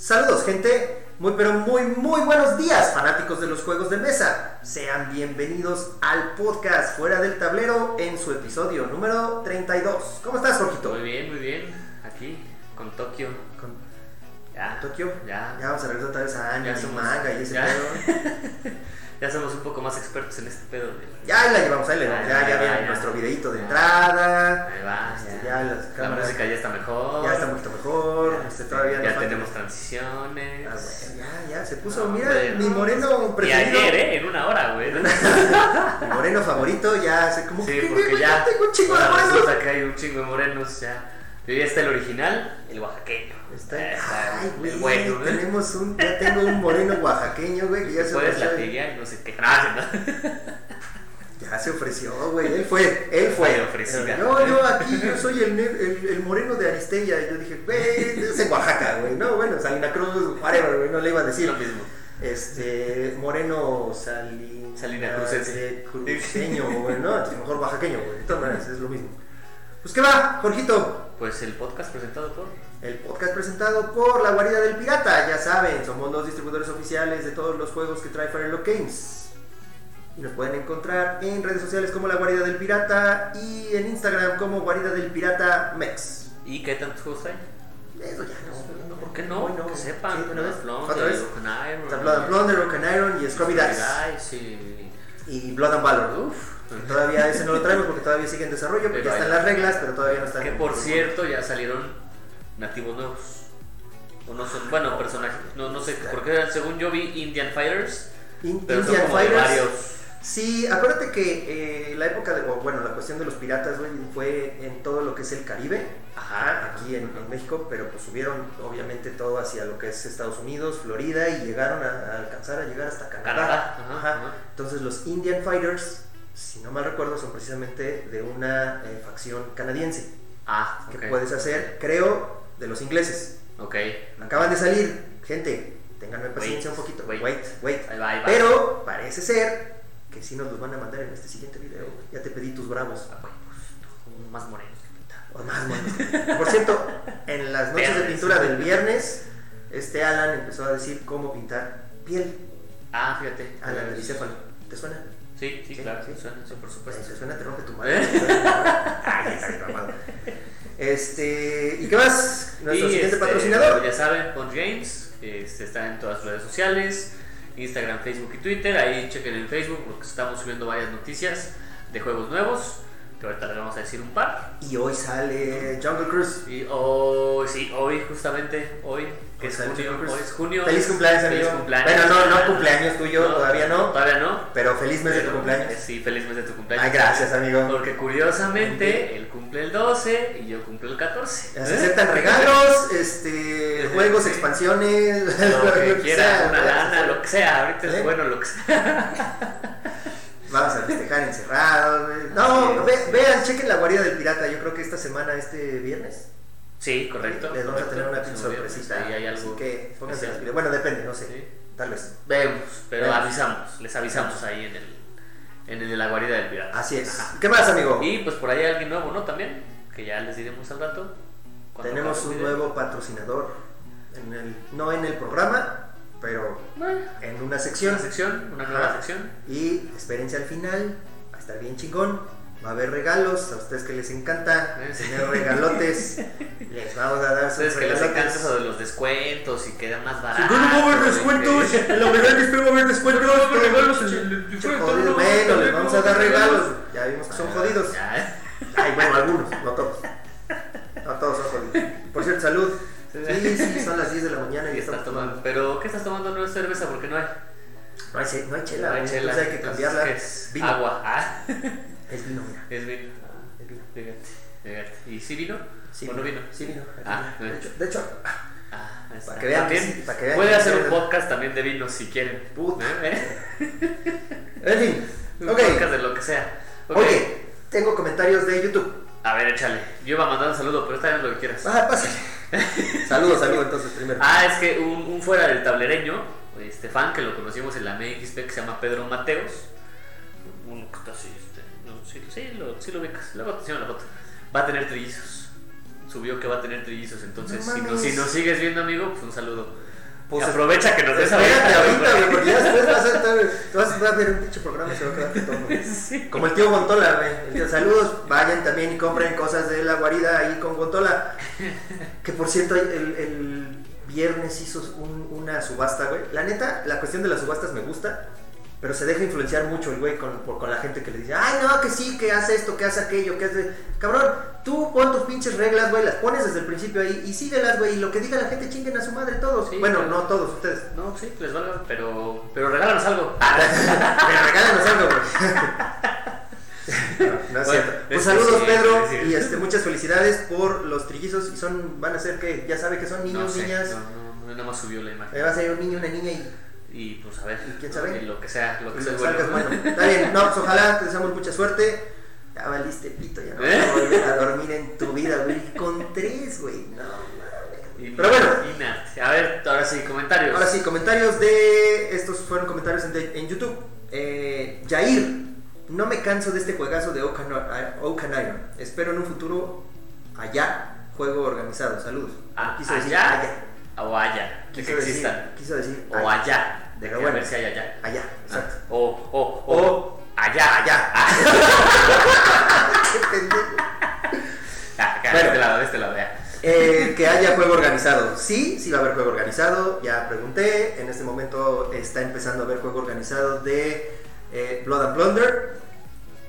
Saludos gente, muy pero muy muy buenos días fanáticos de los juegos de mesa. Sean bienvenidos al podcast Fuera del Tablero en su episodio número 32. ¿Cómo estás, Jorgito? Muy bien, muy bien. Aquí, con Tokio. Con Ya. Tokio. Ya. Ya vamos a regresar otra vez a anime, Ya somos- manga y ese pedo. Ya somos un poco más expertos en este pedo. de- Ya la llevamos, ahí llevamos. Ya, Ya, ya nuestro videito de entrada. Ahí va, Este, ya. La música ya está mejor. ya está poquito mejor. Ya, este, todavía falta- tenemos transiciones. Ah, bueno, ya, ya, se puso, No, mira, hombre, mi no. moreno Y preferido. ayer, ¿eh? En una hora, güey. Mi moreno favorito, ya sé como Sí, que porque ya. tengo un chingo de morenos. que hay un chingo de morenos ya. Pero ya está el original, el oaxaqueño. Está, Está ay, el güey, bueno, ¿no? tenemos un, ya tengo un moreno oaxaqueño, güey, que ya se Puedes y no sé qué. Ya se ofreció, güey, él fue, él fue. Ofrecida. No, yo aquí, yo soy el, el, el moreno de Aristella. Y yo dije, güey, es en Oaxaca, güey. No, bueno, Salina Cruz, whatever, güey, no le iba a decir. lo mismo. Este, moreno salin... Salina crucense. Cruceño, güey, ¿no? Entonces, mejor oaxaqueño, güey. De todas maneras, es lo mismo. Pues, ¿qué va, Jorgito? Pues el podcast presentado por. El podcast presentado por La Guarida del Pirata. Ya saben, somos los distribuidores oficiales de todos los juegos que trae Firelock Games. Y nos pueden encontrar en redes sociales como La Guarida del Pirata y en Instagram como Guarida del Pirata Mex. ¿Y qué tantos juegos hay? Eso ya no. ¿Por qué no? No. Que sepan. Sí, vez. Blood. Broken Iron, Está Blood and Iron y Scrubby Dice. sí. Y Blood and Valor. Uf. Todavía ese no lo traemos porque todavía sigue en desarrollo, porque ya están las reglas, pero todavía no están. Que por cierto ya salieron nativos nuevos. O no son, bueno, personajes. No, no sé, porque según yo vi Indian Fighters. In- Pero son Indian como Fighters. varios. Sí, acuérdate que eh, la época de, bueno, la cuestión de los piratas, güey, fue en todo lo que es el Caribe, Ajá, aquí en, en México, pero pues subieron obviamente todo hacia lo que es Estados Unidos, Florida y llegaron a, a alcanzar a llegar hasta Canadá. Canadá, ajá. Entonces los Indian Fighters, si no mal recuerdo, son precisamente de una eh, facción canadiense Ah, que puedes hacer, creo, de los ingleses. Ok. Acaban de salir, gente, ténganme paciencia Wait, un poquito. wait. wait. wait. Ahí va, ahí va. Pero parece ser que sí nos los van a mandar en este siguiente video. Ya te pedí tus bravos. Ah, pues, más moreno que. O más monos. Por cierto, en las noches de pintura del viernes, este Alan empezó a decir cómo pintar piel. Ah, fíjate. Alan bicéfalo. ¿Te suena? Sí, sí, Sí, claro, sí. suena, sí, por Pues supuesto. si te suena, te rompe tu madre. Ay, está bien mamado. Este, ¿y qué más? Nuestro Y, siguiente este, patrocinador. Ya saben, Punch Games. Este, está en todas sus redes sociales: Instagram, Facebook y Twitter. Ahí chequen en Facebook porque estamos subiendo varias noticias de juegos nuevos. Que ahorita les vamos a decir un par. Y hoy sale Jungle Cruise. Y hoy, sí, hoy, justamente, hoy, que Hoy es junio, hoy es junio. Feliz cumpleaños, Feliz amigo. cumpleaños. Bueno, no, no cumpleaños tuyo, No, todavía no. Todavía no. Pero feliz mes de tu cumpleaños. eh, Sí, feliz mes de tu cumpleaños. Ay, gracias, amigo. Porque curiosamente, él cumple el 12 y yo cumplo el 14. Se aceptan regalos, este, juegos, expansiones, Lo que que quiera, sea, una lana, lo que sea. Ahorita es bueno lo que sea. Vamos a festejar encerrados. No, ve- vean, chequen la guarida del pirata. Yo creo que esta semana, este viernes, Sí, correcto. les vamos a tener una pinche sorpresita. Ahí hay Así algo. que pónganse las especial. pilas. Bueno, depende, no sé. Sí. Tal vez. Vemos, pero Vemos. avisamos, les avisamos ahí en el, en el de la guarida del pirata. Así es. Ajá. ¿Qué más, amigo? Y pues por ahí hay alguien nuevo, ¿no? También, que ya les diremos al rato. Tenemos un video. nuevo patrocinador, en el, no en el programa, pero Bueno, en una sección. una sección, una nueva sección. Y espérense al final, va a estar bien chingón. Va a haber regalos, a ustedes que les encanta Eh, sí. tener regalotes. les vamos a dar sus Ustedes que les encanta regalotes. eso de los descuentos y quedan más Sí, baratos. ¿Cómo va a haber de descuentos? En la verdad que espero va a haber descuentos. Haber pero- regalos no, Bueno, les vamos no a dar regalos. Ya vimos que son Ah, jodidos. ya. Ay, bueno, algunos, no todos. No todos son jodidos. Por cierto, salud. Sí, sí, son las 10 de la mañana y Y estamos tomando. tomando. Pero, ¿qué estás tomando? No es cerveza porque no hay. No hay, no hay chela, No hay chela. entonces hay que cambiarla. ¿qué es? Vino. Agua. Ah, Es vino, mira. es vino. Ah, Es vino. Fíjate, fíjate. ¿Y sí vino? Sí, ¿O no vino? Sí, vino. Ah, de hecho, de hecho, Ah. Para que vean sí, para que vean puede que hacer un podcast también de vinos si quieren. Puta. ¿Eh? en fin. Un podcast de lo que sea. Ok. Oye, tengo comentarios de YouTube. A ver, échale. Yo iba a mandar un saludo, pero está bien lo que quieras. Ah, pásale. saludos, saludos entonces primero. Ah, es que un, un fuera del tablereño, este fan que lo conocimos en la MXP que se llama Pedro Mateos, uno que está así, este, no, sí, sí, lo, sí lo ubicas, luego te la foto, va a tener trillizos. Subió que va a tener trillizos, entonces No si, no, si nos sigues viendo amigo, pues un saludo. Pues aprovecha que nos des Espérate ahorita, güey. porque ya después vas a estar, te vas a un pinche programa y se va a quedar todo. Sí. Como el tío Gontola, güey. El tío, saludos, vayan también y compren cosas de la guarida ahí con Gontola. Que por cierto, el, el viernes hizo un- una subasta, güey. La neta, la cuestión de las subastas me gusta, pero se deja influenciar mucho el güey con, por- con la gente que le dice, ay, no, que sí, que hace esto, que hace aquello, que hace. Cabrón, tú pon tus pinches reglas, güey, las pones desde el principio ahí y síguelas, güey. Y lo que diga la gente, chinguen a su madre todos. Sí, bueno, claro. no todos ustedes. No, sí, les valga, pero, pero regálanos algo. Pero regálanos algo, güey. No, no es Bueno, cierto. Pues es- saludos, Pedro, y este, muchas felicidades por los trillizos. Y son, van a ser que, ya sabe que son No niños, sé, niñas. no, no, no, nada más subió la imagen. Eh, va a ser un niño, una niña y, Y pues a ver, ¿Y quién sabe? lo que sea, lo que sea lo salgas bueno. Está bien, no, pues ojalá te deseamos mucha suerte. Ya valiste pito, ya no vas ¿Eh? a volver a dormir en tu vida, güey. Con tres, güey. No, mames. Pero bueno. A ver, ahora sí, comentarios. Ahora sí, comentarios de. Estos fueron comentarios en, en YouTube. Eh, Jair, no me canso de este juegazo de Oaken Oaken Iron. Espero en un futuro allá, juego organizado. Saludos. Ah, Quiso decir allá, o allá, Quiso que decir, quiso decir O allá, de que bueno. a ver si hay allá. Allá, exacto. Ah, O, o, o, O- allá, allá. Ah, Qué pendejo. acá, Bueno. de este lado, de este lado, ya. Eh, que haya juego organizado. Sí, sí va a haber juego organizado. Ya pregunté. En este momento está empezando a haber juego organizado de eh, Blood and Plunder.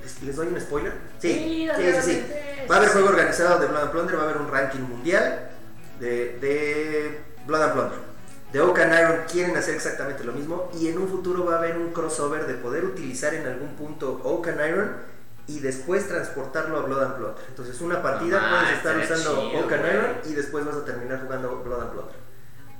¿Les, les doy un spoiler? Sí, sí, sí, sí. Va a haber juego organizado de Blood and Plunder. Va a haber un ranking mundial de, de Blood and Plunder. De Oak and Iron quieren hacer exactamente lo mismo. Y en un futuro va a haber un crossover de poder utilizar en algún punto Oak and Iron. Y después transportarlo a Blood and Plunder. Entonces, una partida No, puedes estar usando chido, Oak and. Iron y después vas a terminar jugando Blood and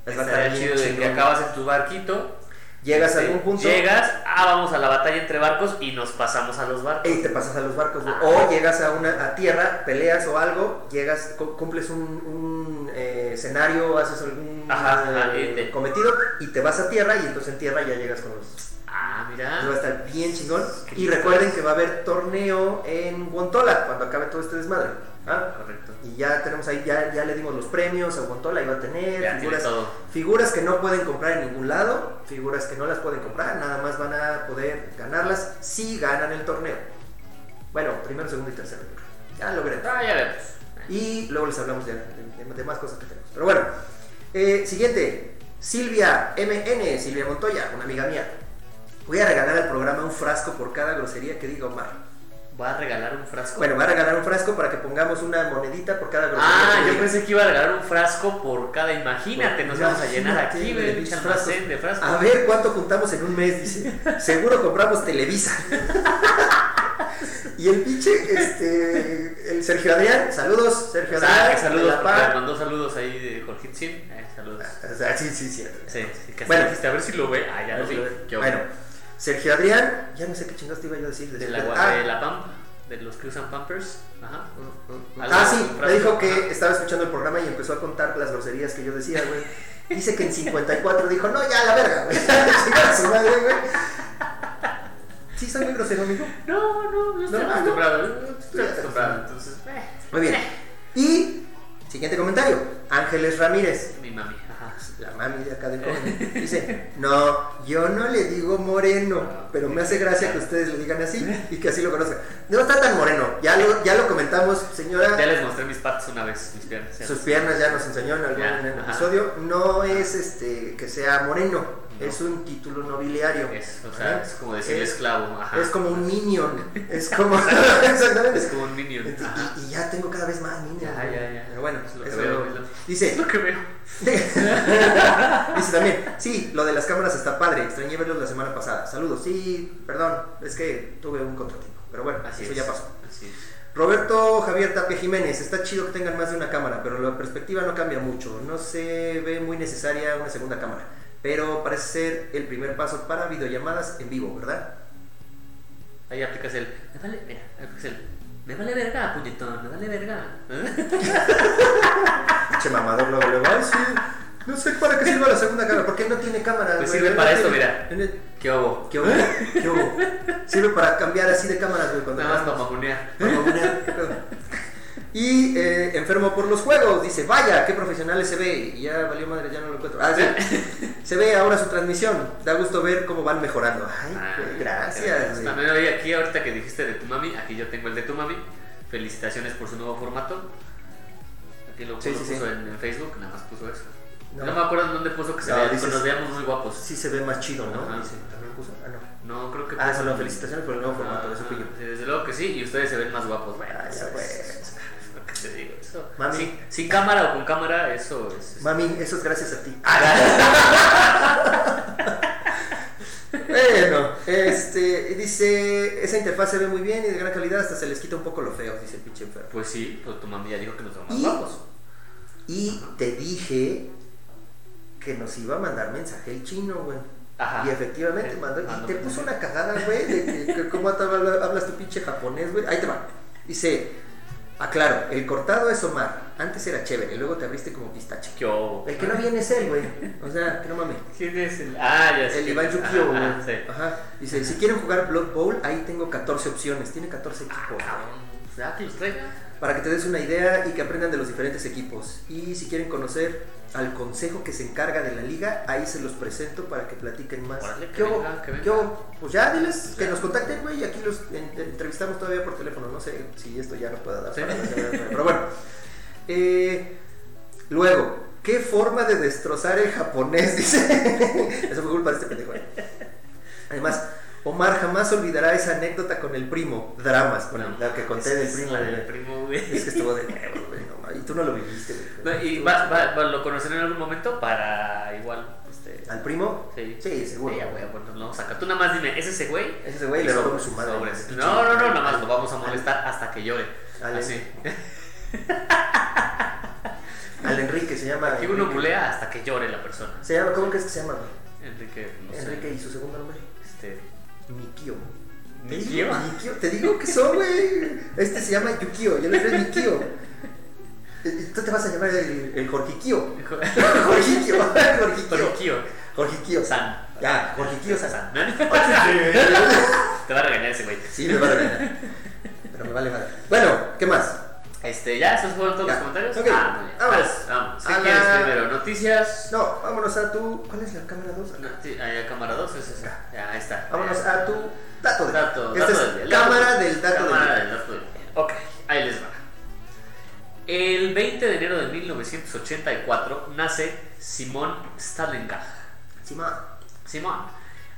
estar bien chido de que acabas en tu barquito. Llegas a este, algún punto Llegas, ah, vamos a la batalla entre barcos y nos pasamos a los barcos. y te pasas a los barcos. Ah. O llegas a una a tierra, peleas o algo, llegas, cu- cumples un, un, eh, escenario, haces algún Ajá, eh, y te- cometido y te vas a tierra y entonces en tierra ya llegas con los... Ah, mira. Va a estar bien chingón. Y recuerden que va a haber torneo en Guantola cuando acabe todo este desmadre. ¿Ah? Correcto. Y ya tenemos ahí, ya, ya le dimos los premios a Guantola, iba a tener Ya figuras, figuras que no pueden comprar en ningún lado, figuras que no las pueden comprar, nada más van a poder ganarlas si ganan el torneo. Bueno, primero, segundo y tercero. Ya lo veremos. Ah, ya vemos. Y luego les hablamos de, de- de más cosas que tenemos. Pero bueno, eh, siguiente. Silvia MN, Silvia Montoya, una amiga mía. Voy a regalar al programa un frasco por cada grosería que diga Omar. ¿Va a regalar un frasco? Bueno, va a regalar un frasco para que pongamos una monedita por cada grosería Ah, yo pensé que iba a regalar un frasco por cada. Imagínate, nos vamos a llenar aquí, de almacén de frascos. A ver cuánto juntamos en un mes, dice. Seguro compramos Televisa. y el pinche, este, el Sergio Adrián, saludos, Sergio Adrián. Ah, saludos, mandó saludos ahí de Jorge Sim. Eh, saludos. O sea, sí, sí, sí. Sí, sí, que Bueno. dijiste, a ver si lo ve. Ah, ya lo Bueno, Sergio Adrián, ya no sé qué chingados te iba yo a decir. De Sergio- la, ah, de la PAM, de los que usan Pampers. Ajá. Ah, de sí, me dijo que estaba escuchando el programa y empezó a contar las groserías que yo decía, güey. Dice que en 54 dijo, no, ya, la verga, güey. Chinga a su madre, güey. Sí, soy muy grosero, amigo. No, no, yo estoy No, acostumbrado. no. Estoy acostumbrado, entonces. eh, Muy bien. Y, siguiente comentario. Ángeles Ramírez, Mi mami. La mami de acá de dice, no, yo no le digo moreno, pero me hace gracia que ustedes le digan así y que así lo conozcan. No está tan moreno, ya lo, ya lo comentamos, señora. Ya les mostré mis patas una vez, mis piernas. Sus piernas ya nos enseñó en algún Ya, ajá. episodio. No es este que sea moreno, No. es un título nobiliario. Es, o sea, ¿Eh? es como decirle Es- esclavo, ajá. Es como un minion. Es como. Exactamente. Es como un minion. Y, ya tengo cada vez más minions. Ya, ya, ya. Pero bueno, Es lo que eso veo, lo- Dice, Es lo que veo. dice también, sí, lo de las cámaras está padre. Extrañé verlos la semana pasada. Saludos. Sí, perdón, es que tuve un contratiempo. Pero bueno, Así eso es. ya pasó. Así es. Roberto Javier Tapia Jiménez, está chido que tengan más de una cámara, pero la perspectiva no cambia mucho. No se ve muy necesaria una segunda cámara, pero parece ser el primer paso para videollamadas en vivo, ¿verdad? Ahí aplicas el. Me vale, mira, aplicas el. Me vale verga, puñetón, me vale verga. ¿Eh? Pinche mamador luego, luego, ay, sí, no sé para qué sirve la segunda cámara, porque no tiene cámara. Pues güey? sirve para esto, mira. ¿Qué hubo? ¿Qué hubo? ¿Qué hubo? Sirve para cambiar así de cámaras, güey, cuando Nada más para mamonear. Para. Y eh, enfermo por los juegos, dice, vaya, qué profesionales se ve. Y ya valió madre, ya no lo encuentro. Ah, sí. Se ve ahora su transmisión. Da gusto ver cómo van mejorando. Ay, Ah, güey, gracias. güey. También hoy aquí, ahorita que dijiste de tu mami, aquí yo tengo el de tu mami. Felicitaciones por su nuevo formato. Aquí lo, Sí, lo sí, puso sí. En, en Facebook, nada más puso eso. No. No, me acuerdo en dónde puso que se dices- nos veíamos muy guapos. Sí se ve más chido, ¿no? Ajá. Dice, ¿también puso? Ah, no. No, creo que Ah, solo felicitaciones por el nuevo formato, Ah, eso fui yo. desde luego que sí, y ustedes se ven más guapos. Bueno, Ah, ya, pues. Te digo, eso. Mami. Sin, sin cámara o con cámara, eso es. es- Mami, eso es gracias a ti. Ah, Bueno, este, dice, esa interfaz se ve muy bien y de gran calidad, hasta se les quita un poco lo feo, dice el pinche enfermo. Pues sí, pues tu mami ya dijo que nos vemos más Y- guapos. Y te dije que nos iba a mandar mensaje el chino, güey. Ajá. Y efectivamente Eh, mandó, y te puso una cagada, güey, de que, que cómo hablas tu pinche japonés, güey. Ahí te va. Dice, aclaro, el cortado es Omar. Antes era chévere, luego te abriste como pistache. ¿Qué hubo? El que no viene es él, güey. O sea, que no mames. ¿Quién es el.? Ah, ya sé. El Iván Yukio, güey. ajá, sí. Ajá. Dice, si quieren jugar Blood Bowl, ahí tengo 14 opciones. Tiene 14 equipos. güey. Ya que los traiga. Para que te des una idea y que aprendan de los diferentes equipos. Y si quieren conocer al consejo que se encarga de la liga, ahí se los presento para que platiquen más. Órale, que que venga. ¿Qué hubo? Pues ya diles que Ya. nos contacten, güey, y aquí los en- entrevistamos todavía por teléfono. No sé si esto ya nos pueda dar. Sí. Pero bueno. Eh, luego, ¿qué forma de destrozar el japonés? Dice. Eso fue culpa de este pendejo. eh. Además, Omar jamás olvidará esa anécdota con el primo. Dramas, con la que conté Es- del es primo. güey. Es que estuvo de nuevo, güey. no y tú no lo viviste, güey. No, y va, va, va- lo conoceré en algún momento para igual. Este, ¿Al primo? Sí, Sí, seguro. Sí, ya, güey, bueno, lo vamos a sacar. Tú nada más dime, ¿es ese güey? Ese güey le sobres, su madre. No, no, no, nada más lo vamos a molestar hasta que llore. Al- Así. Al Enrique se llama. Aquí uno bulea hasta que llore la persona. Se llama, ¿cómo crees que se llama? güey? Enrique, no sé. Enrique y su segundo nombre. Este, Mikio. ¿Te ¿Mikio? Mikio? Te digo que son, güey. Este se llama Yukio, yo le digo Mikio. Tú te vas a llamar el, el. Jorgikio. Jorgikio. Torikio. Jorgikio. San. Ya, Jorgikio San. San. Te va a regañar ese güey. Sí, me va a regañar. Pero me vale madre. Bueno, ¿qué más? Este, ¿ya? ¿Esos fueron todos Ya. los comentarios? Ok, Ah, vámonos. Pues, vamos. ¿Qué A quieres la- primero? ¿Noticias? No, vámonos a tu. ¿Cuál es la cámara 2? Noti- Ahí a cámara 2 es esa. Ya, ahí está. Vámonos a tu dato del Dato, Esta dato es del día. cámara del dato Cámara del del dato del día. Ok, ahí les va. El 20 de enero de 1984 nace Simón Stalenga. Simón. Simón,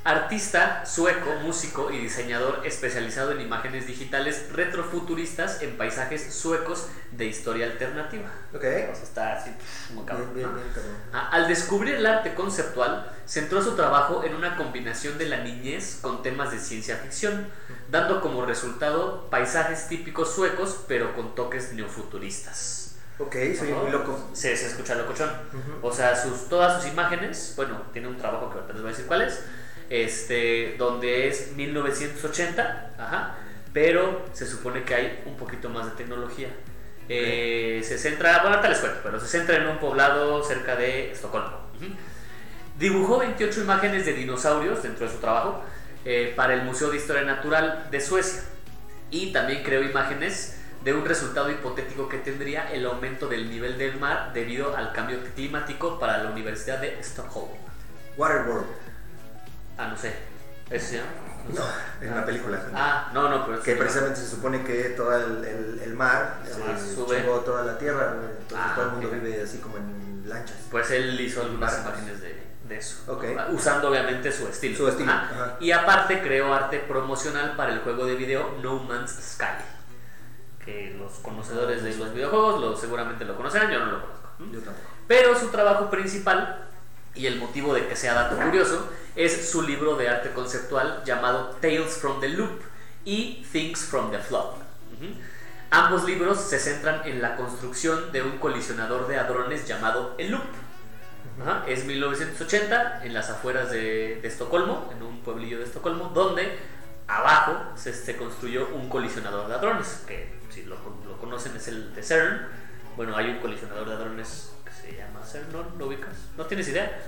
artista sueco, músico y diseñador especializado en imágenes digitales retrofuturistas en paisajes suecos de historia alternativa. Ok. O sea, está así, muy cabrón. Bien, bien, ¿no? bien, cabrón. Ah, Al descubrir el arte conceptual, centró su trabajo en una combinación de la niñez con temas de ciencia ficción, dando como resultado paisajes típicos suecos, pero con toques neofuturistas. Ok, soy muy loco. Se, se escucha locochón. Ujú. O sea, sus, todas sus imágenes, bueno, tiene un trabajo que ahorita les voy a decir cuál es, este, donde es 1980, ajá, pero se supone que hay un poquito más de tecnología. Eh, se centra, bueno, ahorita les cuento, pero se centra en un poblado cerca de Estocolmo. Ujú. Dibujó 28 imágenes de dinosaurios dentro de su trabajo eh, para el Museo de Historia Natural de Suecia. Y también creó imágenes de un resultado hipotético que tendría el aumento del nivel del mar debido al cambio climático para la Universidad de Stockholm. Waterworld. Ah, no sé. ¿Eso se llama? No, es una película. Ah, no, no, pero Que precisamente se supone que todo el, el, el mar El se mar sube. toda la tierra, entonces Ah, todo el mundo ok. vive así como en lanchas. Pues él hizo algunas imágenes de, de eso. Ok. Usando obviamente su estilo. Su estilo, Ajá. ajá. Y aparte creó arte promocional para el juego de video No Man's Sky. Que los conocedores de los videojuegos lo, seguramente lo conocerán, yo no lo conozco. Yo tampoco. Pero su trabajo principal, y el motivo de que sea dato curioso, es su libro de arte conceptual llamado Tales from the Loop y Things from the Flood. Ujú. Ambos libros se centran en la construcción de un colisionador de hadrones llamado el Loop. Es 1980 en las afueras de, de Estocolmo, en un pueblillo de Estocolmo, donde abajo se, se construyó un colisionador de hadrones, que si lo, lo conocen es el de CERN. Bueno, hay un colisionador de hadrones que se llama CERN, ¿no? ¿Lo ubicas? ¿No tienes idea?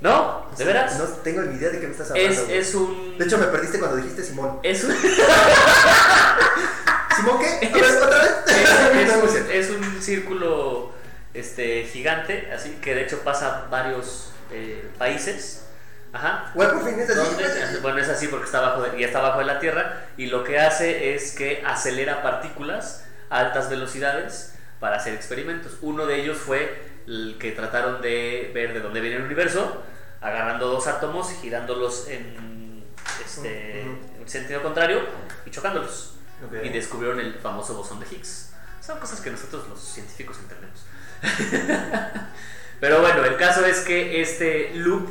¿No? ¿De veras? No tengo ni idea de qué me estás hablando. es, es un... De hecho, me perdiste cuando dijiste Simón. es un... ¿Simón qué? A ver, otra vez. es, No, es un, es un círculo este, gigante, así que de hecho pasa varios eh, países. Ajá. Güey, por fin es así. güey. bueno, es así porque está bajo de, y está bajo de la Tierra y lo que hace es que acelera partículas a altas velocidades para hacer experimentos. Uno de ellos fue que trataron de ver de dónde viene el universo, agarrando dos átomos, girándolos en este, en sentido contrario y chocándolos. Y descubrieron el famoso bosón de Higgs. Son cosas que nosotros los científicos entendemos. Pero bueno, el caso es que este loop,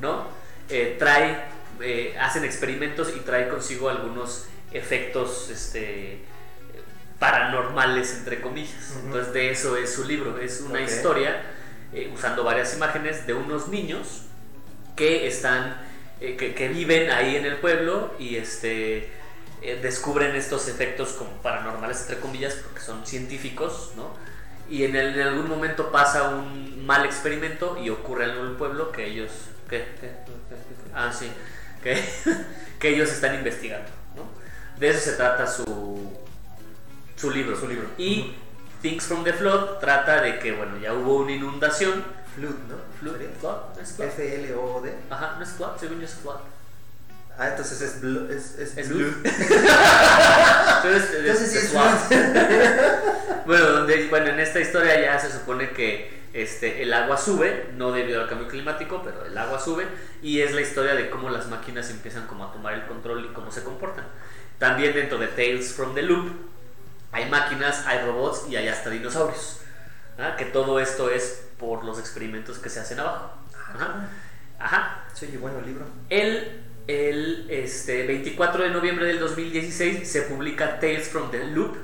¿no? Eh, trae, eh, hacen experimentos y trae consigo algunos efectos este, paranormales, entre comillas. Ujú. Entonces de eso es su libro. Es una historia eh, usando varias imágenes de unos niños que están, eh, que, que viven ahí en el pueblo y este, eh, descubren estos efectos como paranormales, entre comillas, porque son científicos, ¿no? Y en, el- en algún momento pasa un mal experimento y ocurre algo en el pueblo que ellos... ¿Qué? ¿Qué? ¿Qué? ¿Qué? Ah, sí. Que, que ellos están investigando, ¿no? De eso se trata su, su libro. Su libro. Y Things from the Flood trata de que, bueno, ya hubo una inundación. Flood, ¿no? Flood, flood, ¿no es flood? F-L-O-D. Ajá, no es flood, según yo es flood. Ah, entonces es Blue. Es, es, Es Blue. Entonces, Entonces es es. Bueno, donde, bueno, en esta historia ya se supone que este, el agua sube, no debido al cambio climático, pero el agua sube, y es la historia de cómo las máquinas empiezan como a tomar el control y cómo se comportan. También dentro de Tales from the Loop hay máquinas, hay robots y hay hasta dinosaurios. ¿ah? Que todo esto es por los experimentos que se hacen abajo. Ajá. Ajá. Oye bueno el libro. El, el este, 24 de noviembre del 2016 se publica Tales from the Loop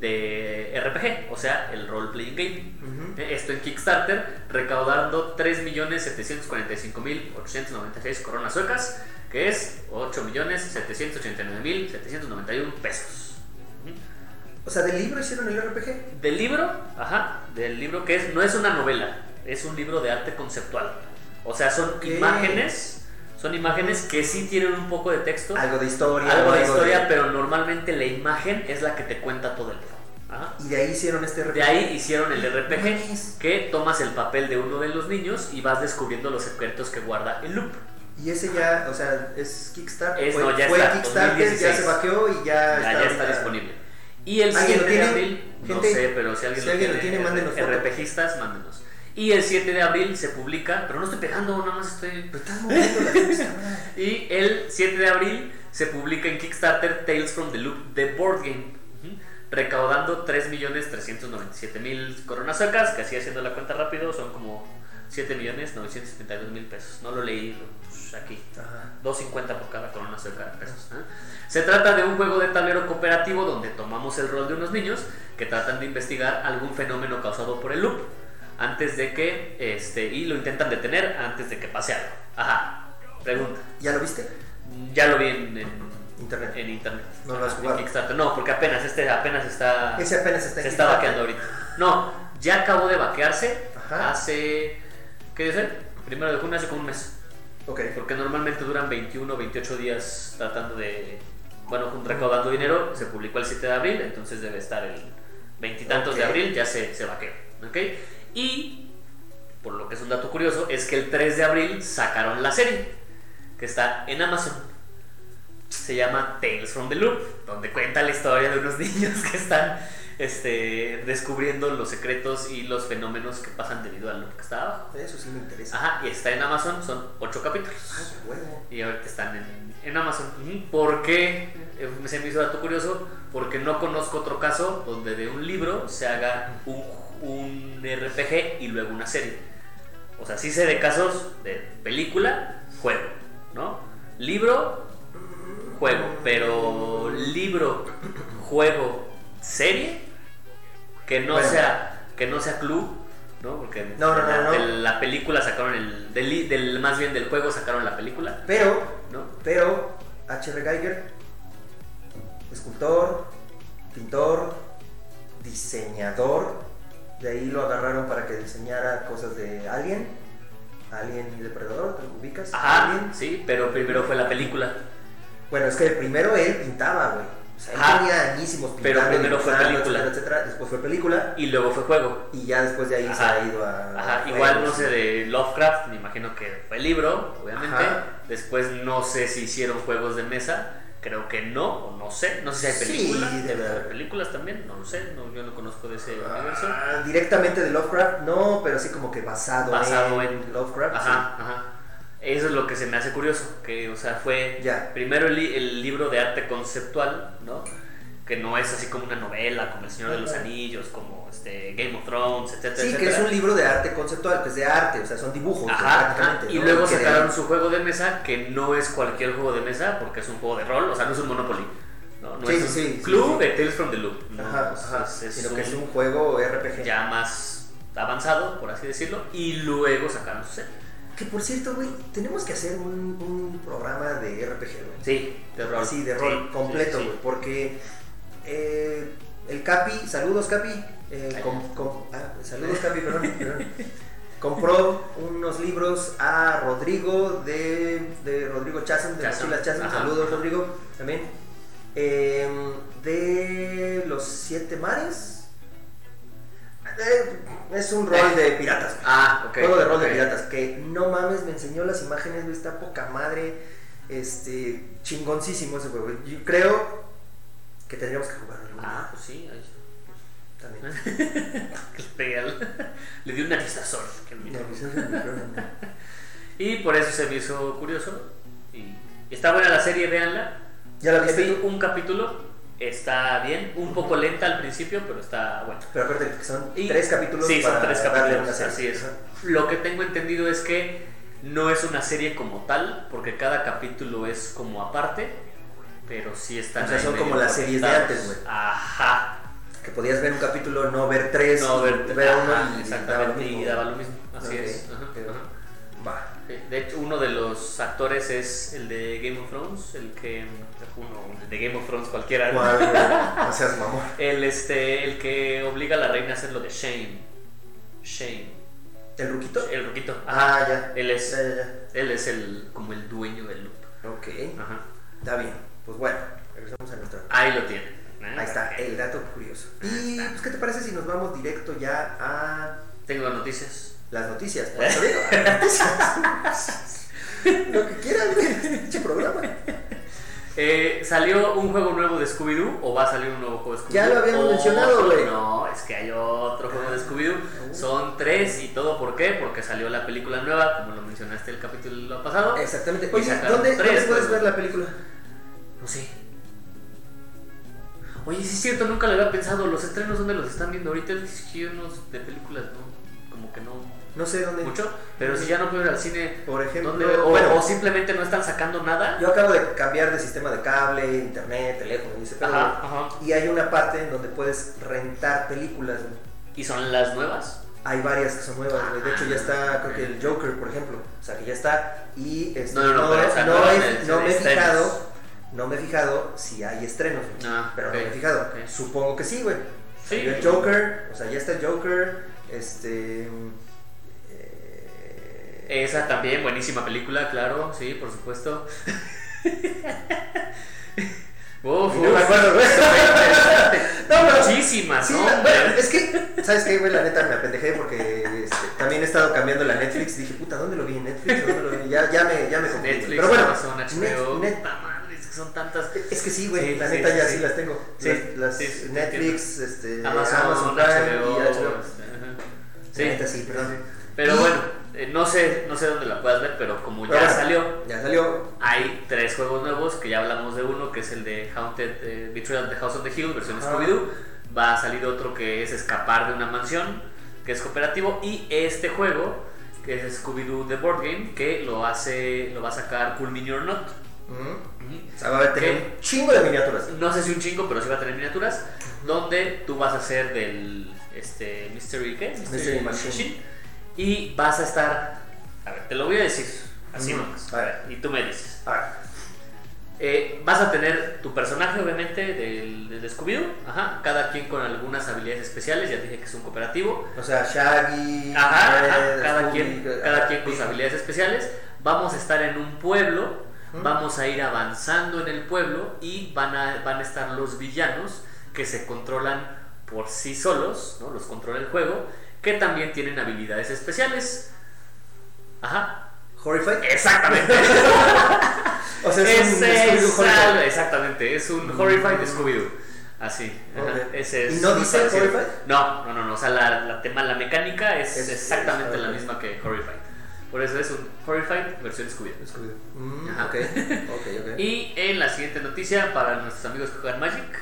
de RPG, o sea, el role playing game. Ujú. Eh, Esto en Kickstarter, recaudando 3.745.896 coronas suecas, que es 8.789.791 pesos. Ujú. O sea, del libro hicieron el RPG. Del libro, ajá, del libro que es, no es una novela, es un libro de arte conceptual. O sea, son imágenes, son imágenes que sí tienen un poco de texto, Algo de historia. algo de historia, pero normalmente la imagen es la que te cuenta todo el libro. Y de ahí hicieron este RPG. De ahí hicieron el RPG, que tomas el papel de uno de los niños y vas descubriendo los secretos que guarda el loop. Y ese ya, o sea, es Kickstarter. Es- fue, no, ya fue está, Kickstarter, 2016. ya se vaqueó y ya, Ya, está, ya está disponible. Y el ¿Alguien 7 lo de tiene? abril, no sé, pero si alguien, si alguien lo tiene, mándenos. RPGistas, mándenos. Y el 7 de abril se publica, pero no estoy pegando, nada más estoy Pero estás moviendo la. Y el 7 de abril se publica en Kickstarter Tales from the Loop The Board Game, recaudando 3.397.000 coronas suecas, que así haciendo la cuenta rápido son como 7.972.000 pesos. No lo leí pues, aquí. Ajá. 2.50 por cada corona sueca de pesos. ¿eh? Se trata de un juego de tablero cooperativo donde tomamos el rol de unos niños que tratan de investigar algún fenómeno causado por el loop antes de que este y lo intentan detener antes de que pase algo. Ajá. Pregunta. ¿Ya lo viste? Ya lo vi en, en- Internet. en internet. No lo has jugado. En Kickstarter. No, porque apenas este apenas está Ese apenas está se está vaqueando ahorita. No, ya acabó de vaquearse Ajá. hace ¿qué dice? Primero de junio hace como un mes. Ok. Porque normalmente duran 21 o 28 días tratando de. Bueno, recaudando dinero. Se publicó el 7 de abril, entonces debe estar el veintitantos de Ok. abril, ya se, se vaqueó. ¿Ok? Y, por lo que es un dato curioso, es que el 3 de abril sacaron la serie, que está en Amazon. Se llama Tales from the Loop, donde cuenta la historia de unos niños que están este, descubriendo los secretos y los fenómenos que pasan debido al loop que está abajo. Eso sí me interesa. Ajá, y está en Amazon, son 8 capítulos. Ay, huevo. Y ahorita están en, en Amazon. ¿Por qué? Eh, Se me hizo dato curioso. Porque no conozco otro caso donde de un libro se haga un, un RPG y luego una serie. O sea, sí sé de casos de película, juego, ¿no? Libro, juego. Pero libro, juego, serie, que no Bueno. sea que no sea club, ¿no? Porque No, no, de la, no, de la película sacaron el del, más bien del juego sacaron la película, Pero, ¿no? pero, H.R. Geiger, escultor, pintor, diseñador. De ahí lo agarraron para que diseñara cosas de Alien. Alien y Depredador, ¿te ubicas? Ajá, Alien. sí, pero primero fue la película. Bueno, es que primero él pintaba, güey. O sea, tenía añísimos Pero primero fue película. etcétera, etcétera. Después fue película Y luego fue juego. y ya después de ahí se ha ido a. Ajá, igual no sé de Lovecraft, me imagino que fue libro, obviamente. Ajá. Después no sé si hicieron juegos de mesa, creo que no, o no sé, no sé si hay Sí, películas, debe haber. películas también, no lo sé, no, yo no conozco de ese universo. Ah, directamente de Lovecraft, no, pero así como que basado, Basado en, en- Lovecraft. Ajá, ajá. Eso es lo que se me hace curioso, que, o sea, fue Ya. primero el, el libro de arte conceptual, ¿no? Que no es así como una novela, como El Señor de los. Anillos, como este Game of Thrones, etcétera, Sí, que es un libro de arte conceptual, que es de arte, o sea, son dibujos Ajá. Y ¿no? luego Que de- sacaron su juego de mesa, que no es cualquier juego de mesa, porque es un juego de rol, o sea, no es un Monopoly. No, no Sí, es sí, un sí, club sí. de Tales from the Loop. No, Ajá, es- ajá, es- es sino que es un- un juego RPG. ya más avanzado, por así decirlo, y luego sacaron su serie. Que por cierto, güey, tenemos que hacer un, un programa de RPG, güey. Sí, de rol. Así, de rol Sí, completo, sí, güey. sí. Porque eh, el Capi, saludos Capi. eh, Ay. com- com- ah, saludos Capi, perdón, perdón. Compró unos libros a Rodrigo de, de Rodrigo Chasson, de Chasson, Mochilas Chasson. Saludos, Rodrigo, también. Eh, de los siete mares. Eh, es un rol de piratas. Ah, ok. Juego de rol de piratas, que no mames, me enseñó las imágenes, güey, está poca madre, este, chingoncísimo ese juego. Yo creo que tendríamos que jugarlo Ah, pues sí, ahí también. le di una micrófono. Y por eso se me hizo curioso. Y está buena la serie, véanla. ¿Ya la viste Vi un capítulo, está bien, un poco lenta al principio, pero está bueno. Pero que son Y- tres capítulos Sí, son para tres capítulos, una serie. así es. Ajá. Lo que tengo entendido es que no es una serie como tal, porque cada capítulo es como aparte, pero sí están O sea, son como las series de antes, güey. Ajá. Que podías ver un capítulo, no ver tres, No, ver, ver ajá, uno y exactamente, daba lo mismo. y daba lo mismo. Así es. Ajá. Va. Sí, De hecho, uno de los actores es el de Game of Thrones, el que uno el de Game of Thrones cualquiera. ¿no? ¿Cuál, güey? No seas mamón. El este, el que obliga a la reina a hacer lo de Shane. Shane. ¿El ruquito? El ruquito. Ajá. Ah, ya. Él es, Ya, ya, ya. él es el como el dueño del loop. Ok, Ajá. está bien. Pues bueno, regresamos a nuestra Ahí lo tienen. ¿eh? Ahí está, el dato curioso. Y pues, ¿qué te parece si nos vamos directo ya a Tengo noticias. Las noticias? Por eso digo, las noticias. Lo que quieran, güey, este programa. Eh, ¿Salió un juego nuevo de Scooby-Doo o va a salir un nuevo juego de Scooby-Doo? Ya lo habíamos mencionado, güey. No, es que hay otro juego de Scooby-Doo. Uh. Son tres y todo. ¿Por qué? Porque salió la película nueva, como lo mencionaste el capítulo pasado. Exactamente. Oye, ¿dónde, tres ¿dónde puedes ver la película? No sé. Oye, sí es cierto, nunca lo había pensado. Los estrenos, ¿dónde los están viendo ahorita? Es que de películas, no. Como que no No sé dónde. mucho. Pero si ya no puedo ir al cine, Por ejemplo, ¿dónde? O, bueno, o simplemente no están sacando nada. yo acabo de cambiar de sistema de cable, internet, teléfono y ese pedo, Ajá, ajá. Y hay una parte en donde puedes rentar películas. ¿Y son las nuevas? Hay varias que son nuevas, güey. De hecho, ya está, creo que el Joker, por ejemplo. O sea, que ya está. Y este, No, no, no, pero, no nuevas he- de- no me he fijado. No me he fijado si hay estrenos. Ah, pero ok, no me he fijado. ok. Supongo que sí, güey. Sí. El Joker, o sea, ya está el Joker. Este. eh, Esa también, buenísima película, claro, sí, por supuesto. Uf, no me acuerdo, güey. No, No, pero- Muchísimas, Sí, ¿no? la- bueno, es que, ¿sabes qué, güey? La neta me apendejé porque este, también he estado cambiando la Netflix. Dije, puta, ¿dónde lo vi? ¿En Netflix? ¿Dónde lo vi? Ya, ya me, ya me confundí. Netflix, Pero bueno, Amazon, HBO, Net- Net- madre, es que son tantas. es que sí, güey, Sí, la neta ya sí, sí, sí. las tengo. Las, las Netflix, este, Amazon, Amazon, HBO, y HBO. Sí, sí, perdón. pero bueno, eh, no sé, no sé dónde la puedas ver, pero como ya Pero salió, Ya salió. hay tres juegos nuevos que ya hablamos de uno, que es el de Haunted eh, Betrayal the House of the Hill, versión Ajá. Scooby-Doo. Va a salir otro que es escapar de una mansión, que es cooperativo. Y este juego, que es Scooby-Doo The Board Game, que lo hace, lo va a sacar Cool Mini or Not. O sea, va a tener un chingo de miniaturas. No sé si un chingo, pero sí va a tener miniaturas. Donde tú vas a ser del este, Mystery, ¿qué? Mystery Machine. Y vas a estar. A ver, te lo voy a decir. Así Ujú. nomás. Y tú me dices. Eh, vas a tener tu personaje, obviamente, del, del Scooby-Doo. Ajá. Cada quien con algunas habilidades especiales. Ya dije que es un cooperativo. O sea, Shaggy, Ajá, ajá, Red, cada Scooby, quien, eh, cada quien con sus habilidades especiales. Vamos a estar en un pueblo Vamos a ir avanzando en el pueblo y van a, van a estar los villanos que se controlan por sí solos, ¿no? Los controla el juego, que también tienen habilidades especiales. Ajá. Horrified. Exactamente. O sea, es, un Scooby-Doo es Horrified. algo- exactamente, es un Mm. Horrified de Scooby-Doo. Así. ajá, Ok. Ese es ¿Y no dice. Horrified? No, no, no, no. O sea, la, la, tema, la mecánica es, Es- exactamente es- la misma que Horrified. Por eso es un Horrified versión Scooby-Doo. Scooby-Doo. Mm, Ajá. ok, ok, ok. Y en la siguiente noticia, para nuestros amigos que juegan Magic,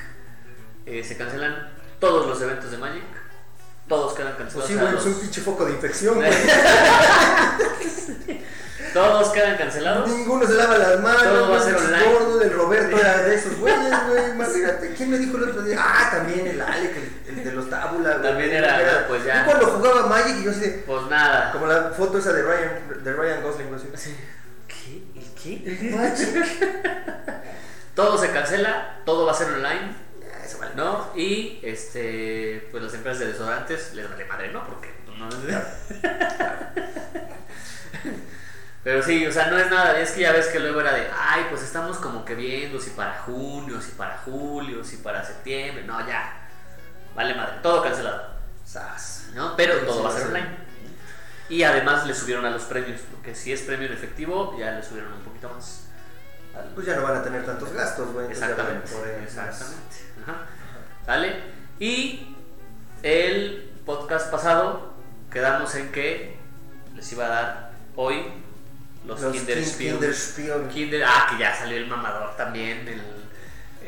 eh, se cancelan todos los eventos de Magic. Todos quedan Pues cancelados. sí, o sea, güey, es un pinche foco de infección, güey. todos quedan cancelados. Ninguno se lava las manos. Todo va a ser online. gordo, el Roberto era de esos güeyes, güey. ¿quién me dijo el otro día? Ah, también el Alec, el, el de los tábulas. También era, pues ya. Yo cuando jugaba Magic y yo así Pues nada. Como la foto esa de Ryan, de Ryan Gosling, güey. así. ¿Qué? ¿El qué? El Magic. Todo se cancela, todo va a ser online. ¿No? Y este, pues las empresas de desodorantes les vale madre, ¿no? Porque pues, no Pero sí, o sea, no es nada, es que ya ves que luego era de, ay, pues estamos como que viendo si para junio, si para julio, si para septiembre, no, ya, vale madre, todo cancelado, Sas. ¿no? Pero todo sí, va a ser sí. online. Y además le subieron a los premios, porque si es premio en efectivo, ya le subieron un poquito más. al- Pues ya no van a tener tantos gastos, güey. Exactamente, exactamente. Ajá. ¿Sale? Y el podcast pasado quedamos en que les iba a dar hoy los, Los Kinder. Kinderspiel. Kinder- ah, que ya salió el mamador también. El,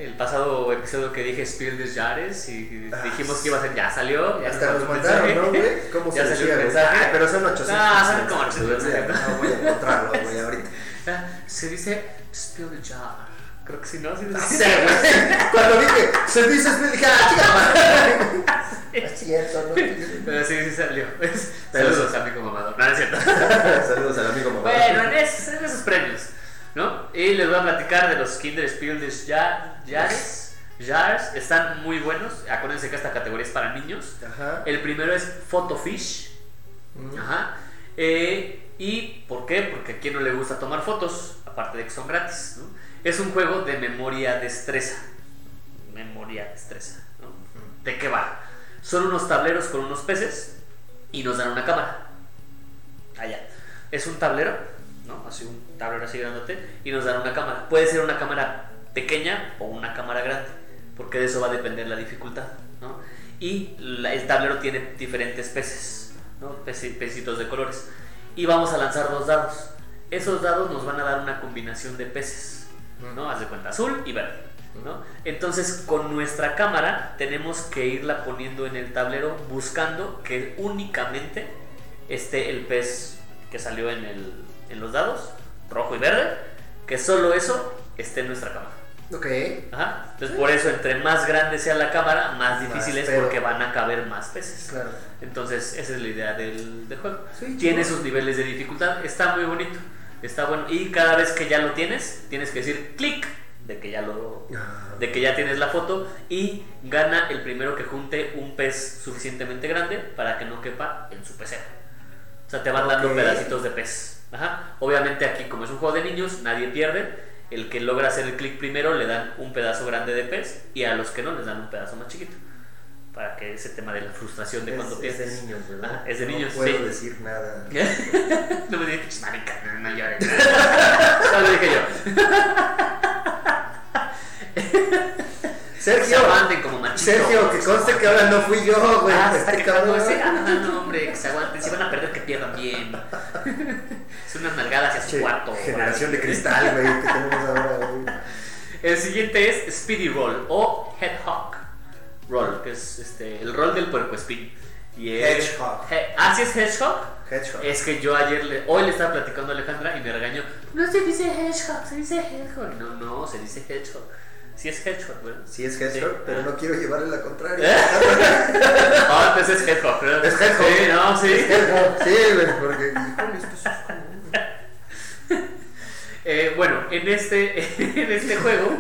el pasado episodio que dije Spiel des Jahres y Ah, dijimos que iba a ser, ya salió. Ya Hasta nos mandaron, mensaje. ¿no, güey? ¿Cómo Ya se salió el mensaje. Ah, pero son 800. Ah, son como mensajes, 800 güey. mensajes. No voy a encontrarlo, güey, ahorita. Ah, Se dice Spiel des Jahres. Creo que sí, ¿no? Sí, No sí. güey. Cuando dije, se dice dije, ah, chica. Es cierto, ¿no? Pero sí, sí salió. Saludos, amigo mamador. No, es cierto. Saludos al amigo mamá. Bueno, en esos, en esos premios, ¿no? Y les voy a platicar de los Kinder Spiel des Ja- Jahres. Jars están muy buenos. Acuérdense que esta categoría es para niños. Ajá. El primero es Photofish. Mm. Ajá. Eh, ¿Y por qué? Porque a quien no le gusta tomar fotos, aparte de que son gratis. ¿no? Es un juego de memoria destreza. Memoria destreza. ¿no? ¿De qué va? Son unos tableros con unos peces y nos dan una cámara. Allá. Es un tablero, ¿no? Así un tablero así grandote y nos dan una cámara. Puede ser una cámara pequeña o una cámara grande, porque de eso va a depender la dificultad, ¿no? Y la- el tablero tiene diferentes peces, ¿no? Peci- Pecitos de colores. Y vamos a lanzar dos dados. Esos dados nos van a dar una combinación de peces, ¿no? Haz de cuenta, azul y verde, ¿no? Entonces, con nuestra cámara tenemos que irla poniendo en el tablero buscando que únicamente esté el pez que salió en, el, en los dados, rojo y verde, que solo eso esté en nuestra cámara. Ok. Ajá. Entonces, por eso, entre más grande sea la cámara, más difícil es pero- porque van a caber más peces. Claro. Entonces, esa es la idea del, del juego. Sí, Tiene sus niveles de dificultad, está muy bonito, está bueno. Y cada vez que ya lo tienes, tienes que decir clic de que ya lo Ah. de que ya tienes la foto y gana el primero que junte un pez suficientemente grande para que no quepa en su pecera. O sea, te van dando pedacitos de pez. Ajá. Obviamente aquí, como es un juego de niños, nadie pierde. El que logra hacer el clic primero le dan un pedazo grande de pez y a los que no les dan un pedazo más chiquito. Para que ese tema de la frustración de Es, cuando es pierdes. de niños, ¿verdad? Es de no niños, puedo sí. decir nada. no me digas, "Pinches marica, no, no llores. no lo dije yo. Se Sergio, aguanten como machitos. Sergio, que conste que ahora no fui yo, güey. Ah, se Este cabrón. Ah, no, hombre, que se aguanten. Si van a perder, que pierdan bien. Es unas nalgadas hacia su Che, cuarto. Generación de cristal, güey, que tenemos ahora, güey. El siguiente es Speedy Roll o Hedgehog Roll, que es este, el rol del puercoespín. Y es- Hedgehog. He- ah, ¿sí es Hedgehog? Hedgehog. Es que yo ayer, le- hoy le estaba platicando a Alejandra y me regañó. No se dice Hedgehog, se dice Hedgehog. No, no, se dice Hedgehog. Sí es Hedgehog, ¿verdad? Sí es Hedgehog, Sí. pero no quiero llevarle la contraria. Ah, entonces es Hedgehog, ¿verdad? Es Hedgehog. Sí, no, sí. Hedgehog, sí, porque, híjole, esto es como... Eh, bueno, en este, en este juego,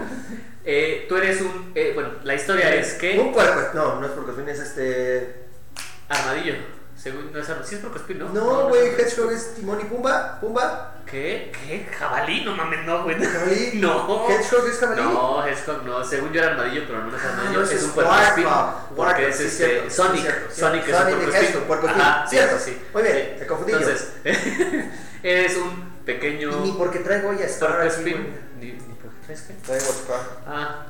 eh, tú eres un. eh, bueno, la historia es que. Un puerco, no, no es porque fin, es este... Armadillo. Según, no, es, sí es Porco Spin, ¿no? No, güey, es- Hedgehog es Timón y Pumba. Pumba. ¿Qué? ¿Qué? ¿Jabalí? No mames, no, güey. Jabalí. No. Hedgehog es jabalí. No, Hedgehog no. Según yo era armadillo, pero no es Ah, armadillo. no, es un es puerco Warthog, spin. Warthog, Porque es este. cierto, Sonic. cierto, Sonic es Sonic un de puerco Hedgehog, puerco spin. spin. Ajá, Cierto. sí. Muy bien, Sí. me confundí. Entonces, eres un pequeño. Ni porque traigo ya Scar puerco Ah,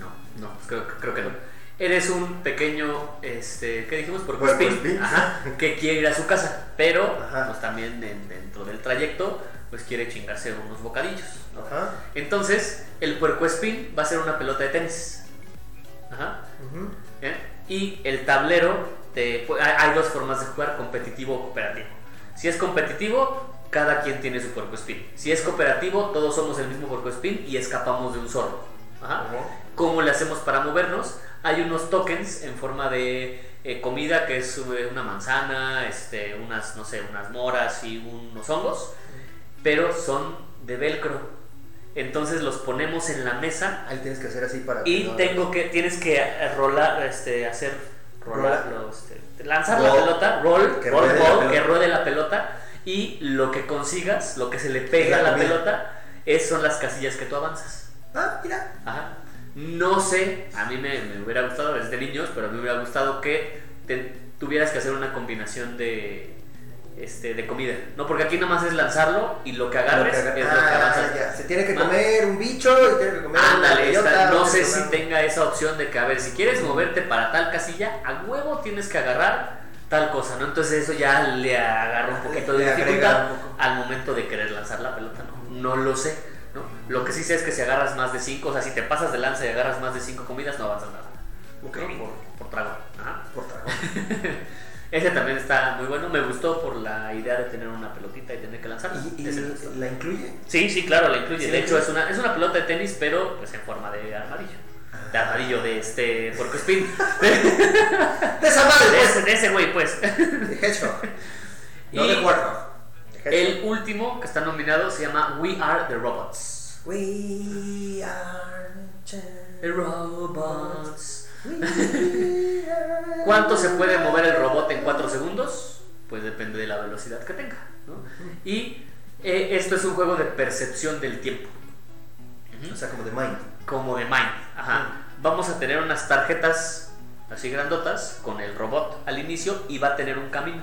no, no, creo, creo que no. Eres un pequeño, este, ¿qué dijimos? Por Puerco spin, spin. ajá, que quiere ir a su casa, pero Ajá. pues también en- dentro del trayecto, pues quiere chingarse unos bocadillos. Ajá. Entonces, el puerco spin va a ser una pelota de tenis. Ajá. ¿eh? Y el tablero, te- hay dos formas de jugar, competitivo o cooperativo. Si es competitivo, cada quien tiene su puerco spin. Si es cooperativo, todos somos el mismo puerco spin y escapamos de un zorro. Ajá. Ujú. ¿Cómo le hacemos para movernos? Hay unos tokens en forma de eh, comida que es eh, una manzana, este, unas, no sé, unas moras y unos hongos, pero son de velcro. Entonces los ponemos en la mesa Ahí tienes que hacer así para. y que no- tengo que, tienes que eh, rolar, este, hacer, este, lanzar la Roll. pelota, roll, Que roll ruede la pelota. que ruede la pelota y lo que consigas, lo que se le pega a La comida. pelota, es, son las casillas que tú avanzas. Ah, mira. Ajá. No sé, a mí me, me hubiera gustado desde niños, pero a mí me hubiera gustado que te- tuvieras que hacer una combinación de, este, de comida. No, porque aquí nada más es lanzarlo y lo que agarres Lo que es lo que Ah, avanzas. ya. Se tiene que ¿No? comer un bicho y tiene que comer una Ándale, bellota, está- no sé si tenga esa opción de que, a ver, si quieres moverte para tal casilla, a huevo tienes que agarrar tal cosa, ¿no? Entonces eso ya le agarra un poquito de dificultad al momento de querer lanzar la pelota, ¿no? No lo sé, ¿no? Lo que sí sé es que si agarras más de 5, o sea, si te pasas de lanza y agarras más de 5 comidas, no avanzas nada. Ok. ¿no? Por, por trago. Ajá. Por trago. Ese también está muy bueno, me gustó por la idea de tener una pelotita y tener que lanzarla. ¿Y, y Ese me gustó. la incluye? Sí, sí, claro, la incluye. Sí, de hecho, es una, es una pelota de tenis, pero pues en forma de armadillo. De armadillo, de este. Porco spin. De, esa madre, pues. ese, de ese güey, pues. De Hedgehog. No Y de Hedgehog. El último que está nominado se llama We Are the Robots. We are The Robots. We are- ¿Cuánto se puede mover el robot en 4 segundos? Pues depende de la velocidad que tenga. ¿no? Y eh, esto es un juego de percepción del tiempo. O sea, como de Mind. como de Mind. Ajá. Vamos a tener unas tarjetas así grandotas con el robot al inicio y va a tener un camino.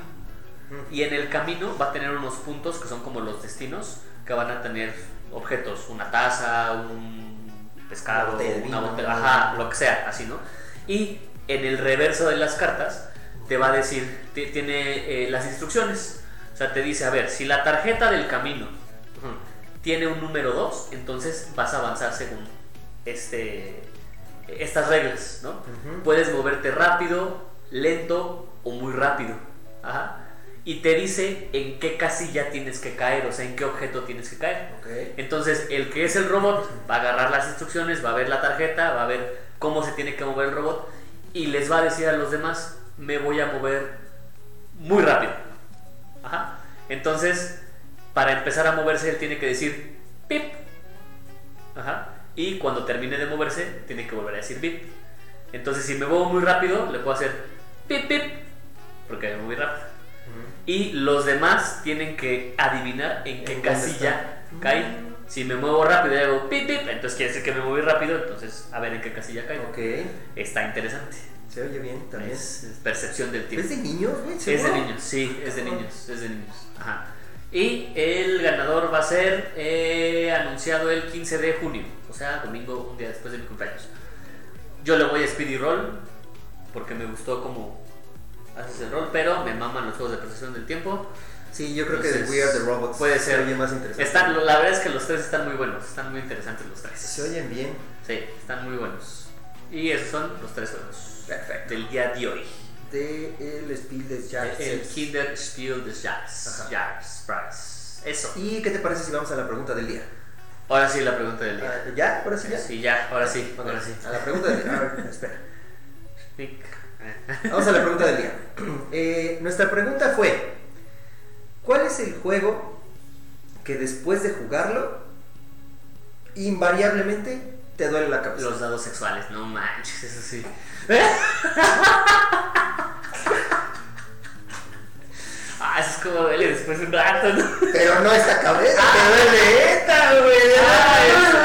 Y en el camino va a tener unos puntos que son como los destinos que van a tener objetos, una taza, un pescado, Una botella ajá, lo que sea, así, ¿no? Y en el reverso de las cartas te va a decir, ti- tiene eh, las instrucciones. O sea, te dice, a ver, si la tarjeta del camino tiene un número 2, entonces vas a avanzar según este, estas reglas, ¿no? Puedes moverte rápido, lento o muy rápido. Ajá. Y te dice en qué casilla tienes que caer, o sea, en qué objeto tienes que caer. Ok. Entonces, el que es el robot va a agarrar las instrucciones, va a ver la tarjeta, va a ver cómo se tiene que mover el robot y les va a decir a los demás, me voy a mover muy rápido. Ajá. Entonces, para empezar a moverse, él tiene que decir pip. Ajá. Y cuando termine de moverse, tiene que volver a decir pip. Entonces, si me muevo muy rápido, le puedo hacer pip pip, porque me voy rápido. Y los demás tienen que adivinar en qué ¿En dónde casilla está? caí. Si me muevo rápido y hago pip pip, entonces quiere decir que me moví rápido, entonces a ver en qué casilla caigo. Ok. Está interesante. Se oye bien también. Es, percepción del tiempo. ¿Es de niños, güey? Es de niños, sí, es de niños, es de niños. Ajá. Y el ganador va a ser eh, anunciado el 15 de junio, o sea, domingo, un día después de mi cumpleaños. Yo le voy a Speedy Roll porque me gustó cómo haces el rol, pero me maman los juegos de percepción del tiempo. Sí, yo creo que de We Are the Robots puede se ser. más interesante. Están, la verdad es que los tres están muy buenos, están muy interesantes los tres. Se oyen bien. Sí, están muy buenos. Y esos son los tres juegos Perfecto. del día de hoy. De el Spiel des Jahres. El Kinder Spiel des Jahres. Jahres, Prize. Eso. ¿Y qué te parece si vamos a la pregunta del día? Ahora sí la pregunta del día. Ah, ¿Ya? ¿Ahora sí ya? Sí, ya, ahora sí, ahora sí. A la pregunta del día. A ver, espera. Vamos a la pregunta del día. Eh, nuestra pregunta fue: ¿Cuál es el juego que después de jugarlo invariablemente te duele la cabeza? Los dados sexuales, no manches, eso sí. como duele después de un rato, ¿no? Pero no esta cabeza, Ah. te duele esta, güey. Ah, es-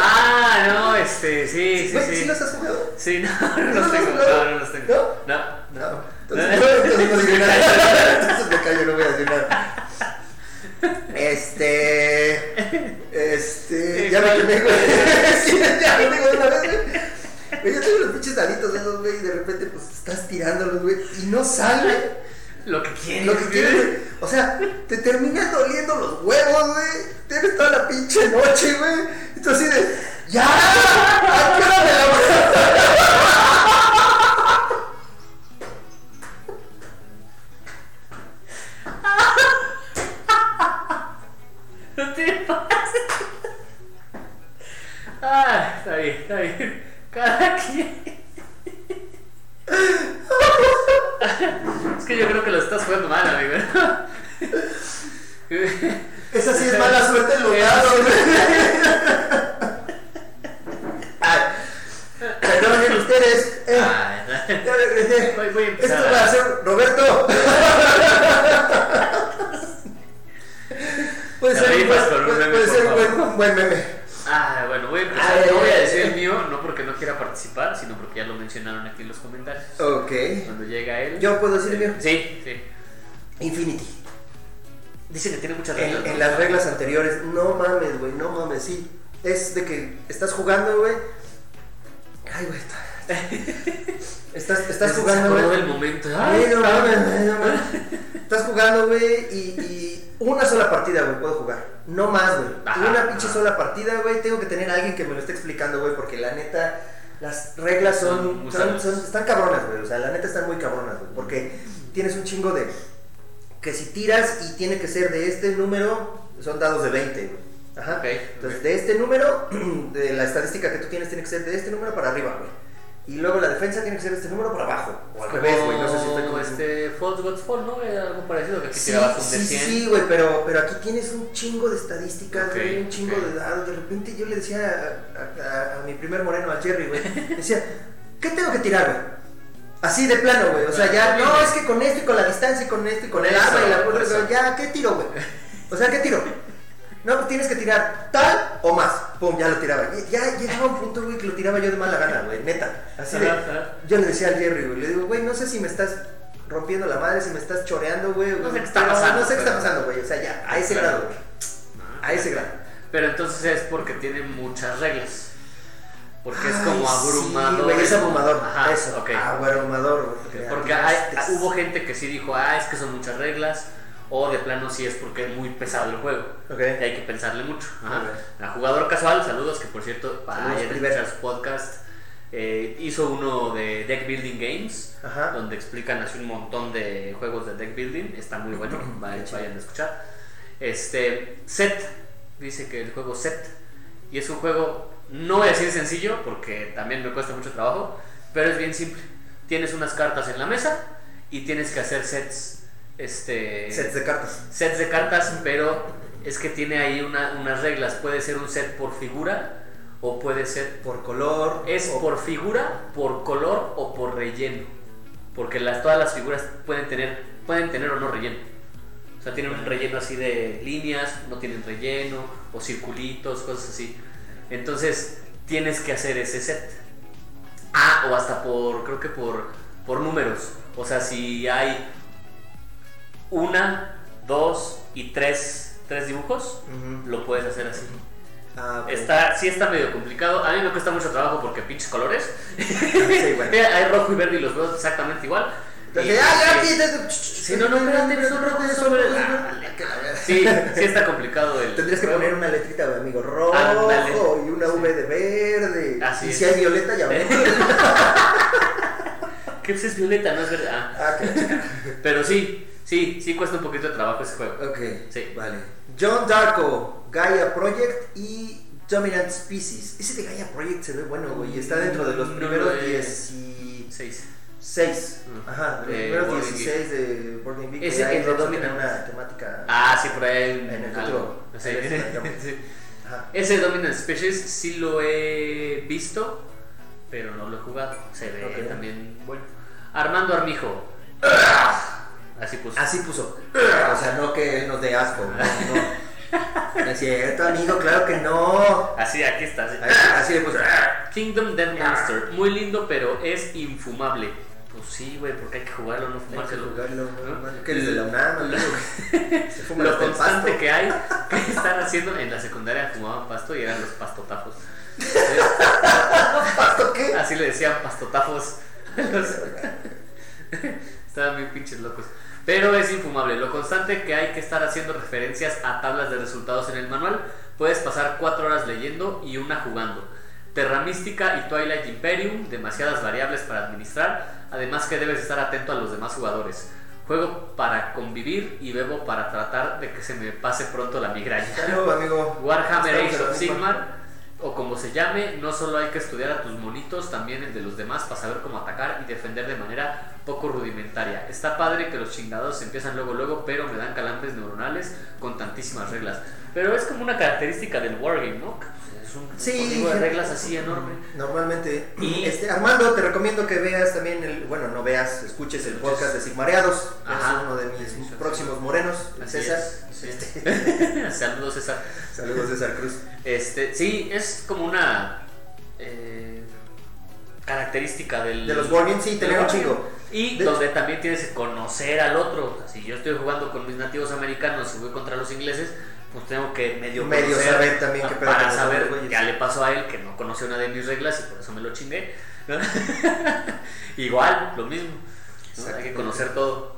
ah, no, este, sí, sí, sí. ¿sí los has jugado? Sí, no, no ¿No los tengo. No, no los tengo. ¿No? No, no. No. Entonces, no, entonces no digo nada. Entonces me callo, no voy a decir nada. Este. Este. Ya me quemé, güey. Sí, ya me digo de una vez, güey. Yo tengo los pinches daditos esos, güey, y de repente, pues estás tirándolos, güey, y no sale Lo que quieres. lo que quieres, güey. O sea, te terminan doliendo los huevos, güey. Tienes toda la pinche noche, güey. Y tú así de. ¡Ya! ¿A qué hora me la Ah, está bien, está que estás jugando, güey. Ay, güey. está- Estás, estás jugando, güey. del momento. Ay, no cabrón. mames, ay, no mames. Estás jugando, güey, y, y una sola partida, güey, puedo jugar. No más, güey. Una pinche sola partida, güey. Tengo que tener a alguien que me lo esté explicando, güey, porque la neta, las reglas Son son- están cabronas, güey. O sea, la neta están muy cabronas, güey. Porque tienes un chingo de. Que si tiras y tiene que ser de este número, son dados de 20, güey. Ajá. Ok, Entonces, ok. de este número, de la estadística que tú tienes, tiene que ser de este número para arriba, güey. Y luego la defensa tiene que ser de este número para abajo. O al revés, güey. No sé si estoy como este False Gods Fall, ¿no? Era algo parecido que aquí Sí, tirabas un sí, de sí, 100. sí, güey, pero, pero aquí tienes un chingo de estadísticas, güey, un chingo de dados. De repente yo le decía a, a- a- a mi primer moreno, al Jerry, güey, decía, ¿qué tengo que tirar, güey? Así de plano, güey. O sea, ya, no, es que con esto y con la distancia y con esto y con el arma y la eso. ya, ¿qué tiro, güey? O sea, ¿qué tiro? No, pues tienes que tirar tal o más. Pum, ya lo tiraba. Y Ya llegaba un punto, güey, que lo tiraba yo de mala gana, güey, neta. Así de. Yo le decía al Jerry, güey, le digo, güey, no sé si me estás rompiendo la madre, si me estás choreando, güey. No sé qué está pasando, No sé qué está pero- pasando, güey. O sea, ya, a ese Claro. grado, güey. A ese grado. Pero entonces es porque tiene muchas reglas. Porque es como sí, abrumador. es abrumador. Ajá, eso. abrumador. Porque hubo gente que sí dijo, ah, es que son muchas reglas. O de plano sí es porque es muy pesado el juego. Ok. Y hay que pensarle mucho. Ajá. Ok. A jugador casual, saludos, que por cierto, Saludos, vayan a Priver. escuchar su podcast. Eh, hizo uno de Deck Building Games, Ajá. donde explican así un montón de juegos de deck building. Está muy bueno, vayan, vayan a escuchar. Este, Set, dice que el juego Set, y es un juego, no voy a decir sencillo, porque también me cuesta mucho trabajo, pero es bien simple. Tienes unas cartas en la mesa y tienes que hacer sets. Este, Sets de cartas. sets de cartas, pero es que tiene ahí una- unas reglas. Puede ser un set por figura o puede ser Por color. es o- por figura, por color o por relleno. Porque las, todas las figuras pueden tener, pueden tener o no relleno. O sea, tienen un relleno así de líneas, no tienen relleno, o circulitos, cosas así. Entonces, tienes que hacer ese set. Ah, o hasta por, creo que por, por números. O sea, si hay una, dos y tres, tres dibujos, Ujú. lo puedes hacer así. Ah, ok. Está, sí está medio complicado. A mí me cuesta mucho trabajo porque pinches colores. Sí, bueno. Hay rojo y verde y los veo exactamente igual. Entonces, Y- ah, ya, sí, Sí, no, no, espérate, Ah, está complicado el. Tendrías que poner una letrita, amigo, rojo y una V de verde. Así y si hay violeta, ya. ¿Qué es violeta? No es verde. Ah, Ah, que- pero sí, sí, sí cuesta un poquito de trabajo ese juego. ok, Sí. vale. John Darko, Gaia Project y Dominant Species. Ese de Gaia Project se ve bueno, güey, está dentro de los No primeros lo he- 16. Seis. Ajá, de los De primeros Boarding 16 de Boarding Geek. Ese que Dominant. una temática. Ah, sí, por ahí En el futuro. Sí. Sí. Ese Dominant Species sí lo he visto, pero no lo he jugado. Se ve también bueno. Armando Armijo. Así puso. Así puso. O sea, no que nos dé asco. No, no. Es cierto, amigo, claro que no. Así, aquí está. así. Así le puso. Kingdom Death Monster. Muy lindo, pero es infumable. Pues sí, güey, porque hay que jugarlo, no Hay que fumárselo. jugarlo, ¿no? Que eres de la UNAM, Lo- constante que hay, que están haciendo en la secundaria fumaban pasto y eran los pastotafos. ¿Pasto qué? Así le decían pastotafos. Estaban bien pinches locos. Pero es infumable. Lo constante que hay que estar haciendo referencias a tablas de resultados en el manual. Puedes pasar 4 horas leyendo y una jugando. Terra Mística y Twilight Imperium, demasiadas variables para administrar. Además que debes estar atento a los demás jugadores. Juego para convivir y bebo para tratar de que se me pase pronto la migraña. Salud, amigo. Warhammer Age of. Sigmar, o como se llame, no solo hay que estudiar a tus monitos, también el de los demás para saber cómo atacar y defender de manera poco rudimentaria. Está padre que los chingados empiezan luego luego, pero me dan calambres neuronales con tantísimas reglas. Pero es como una característica del wargame, ¿no? Es un Sí. código de reglas así enorme. Normalmente. Y- Este, Armando, te recomiendo que veas también el. Bueno, no veas, escuches el podcast de Sigmareados. Ajá. Es uno de mis próximos morenos. Así César. es, Este, es. Saludos, César. Saludos, César Cruz. Este, sí, es como una eh, característica del, De los Wargames, sí, tener un chingo. Y De donde también tienes que conocer al otro. O sea, si yo estoy jugando con mis nativos americanos y voy contra los ingleses, pues tengo que medio, Medio conocer saber también qué pedo para saber qué le pasó a él, que no conoció una de mis reglas y por eso me lo chingué. ¿no? Igual, lo mismo. ¿no? Hay que conocer todo.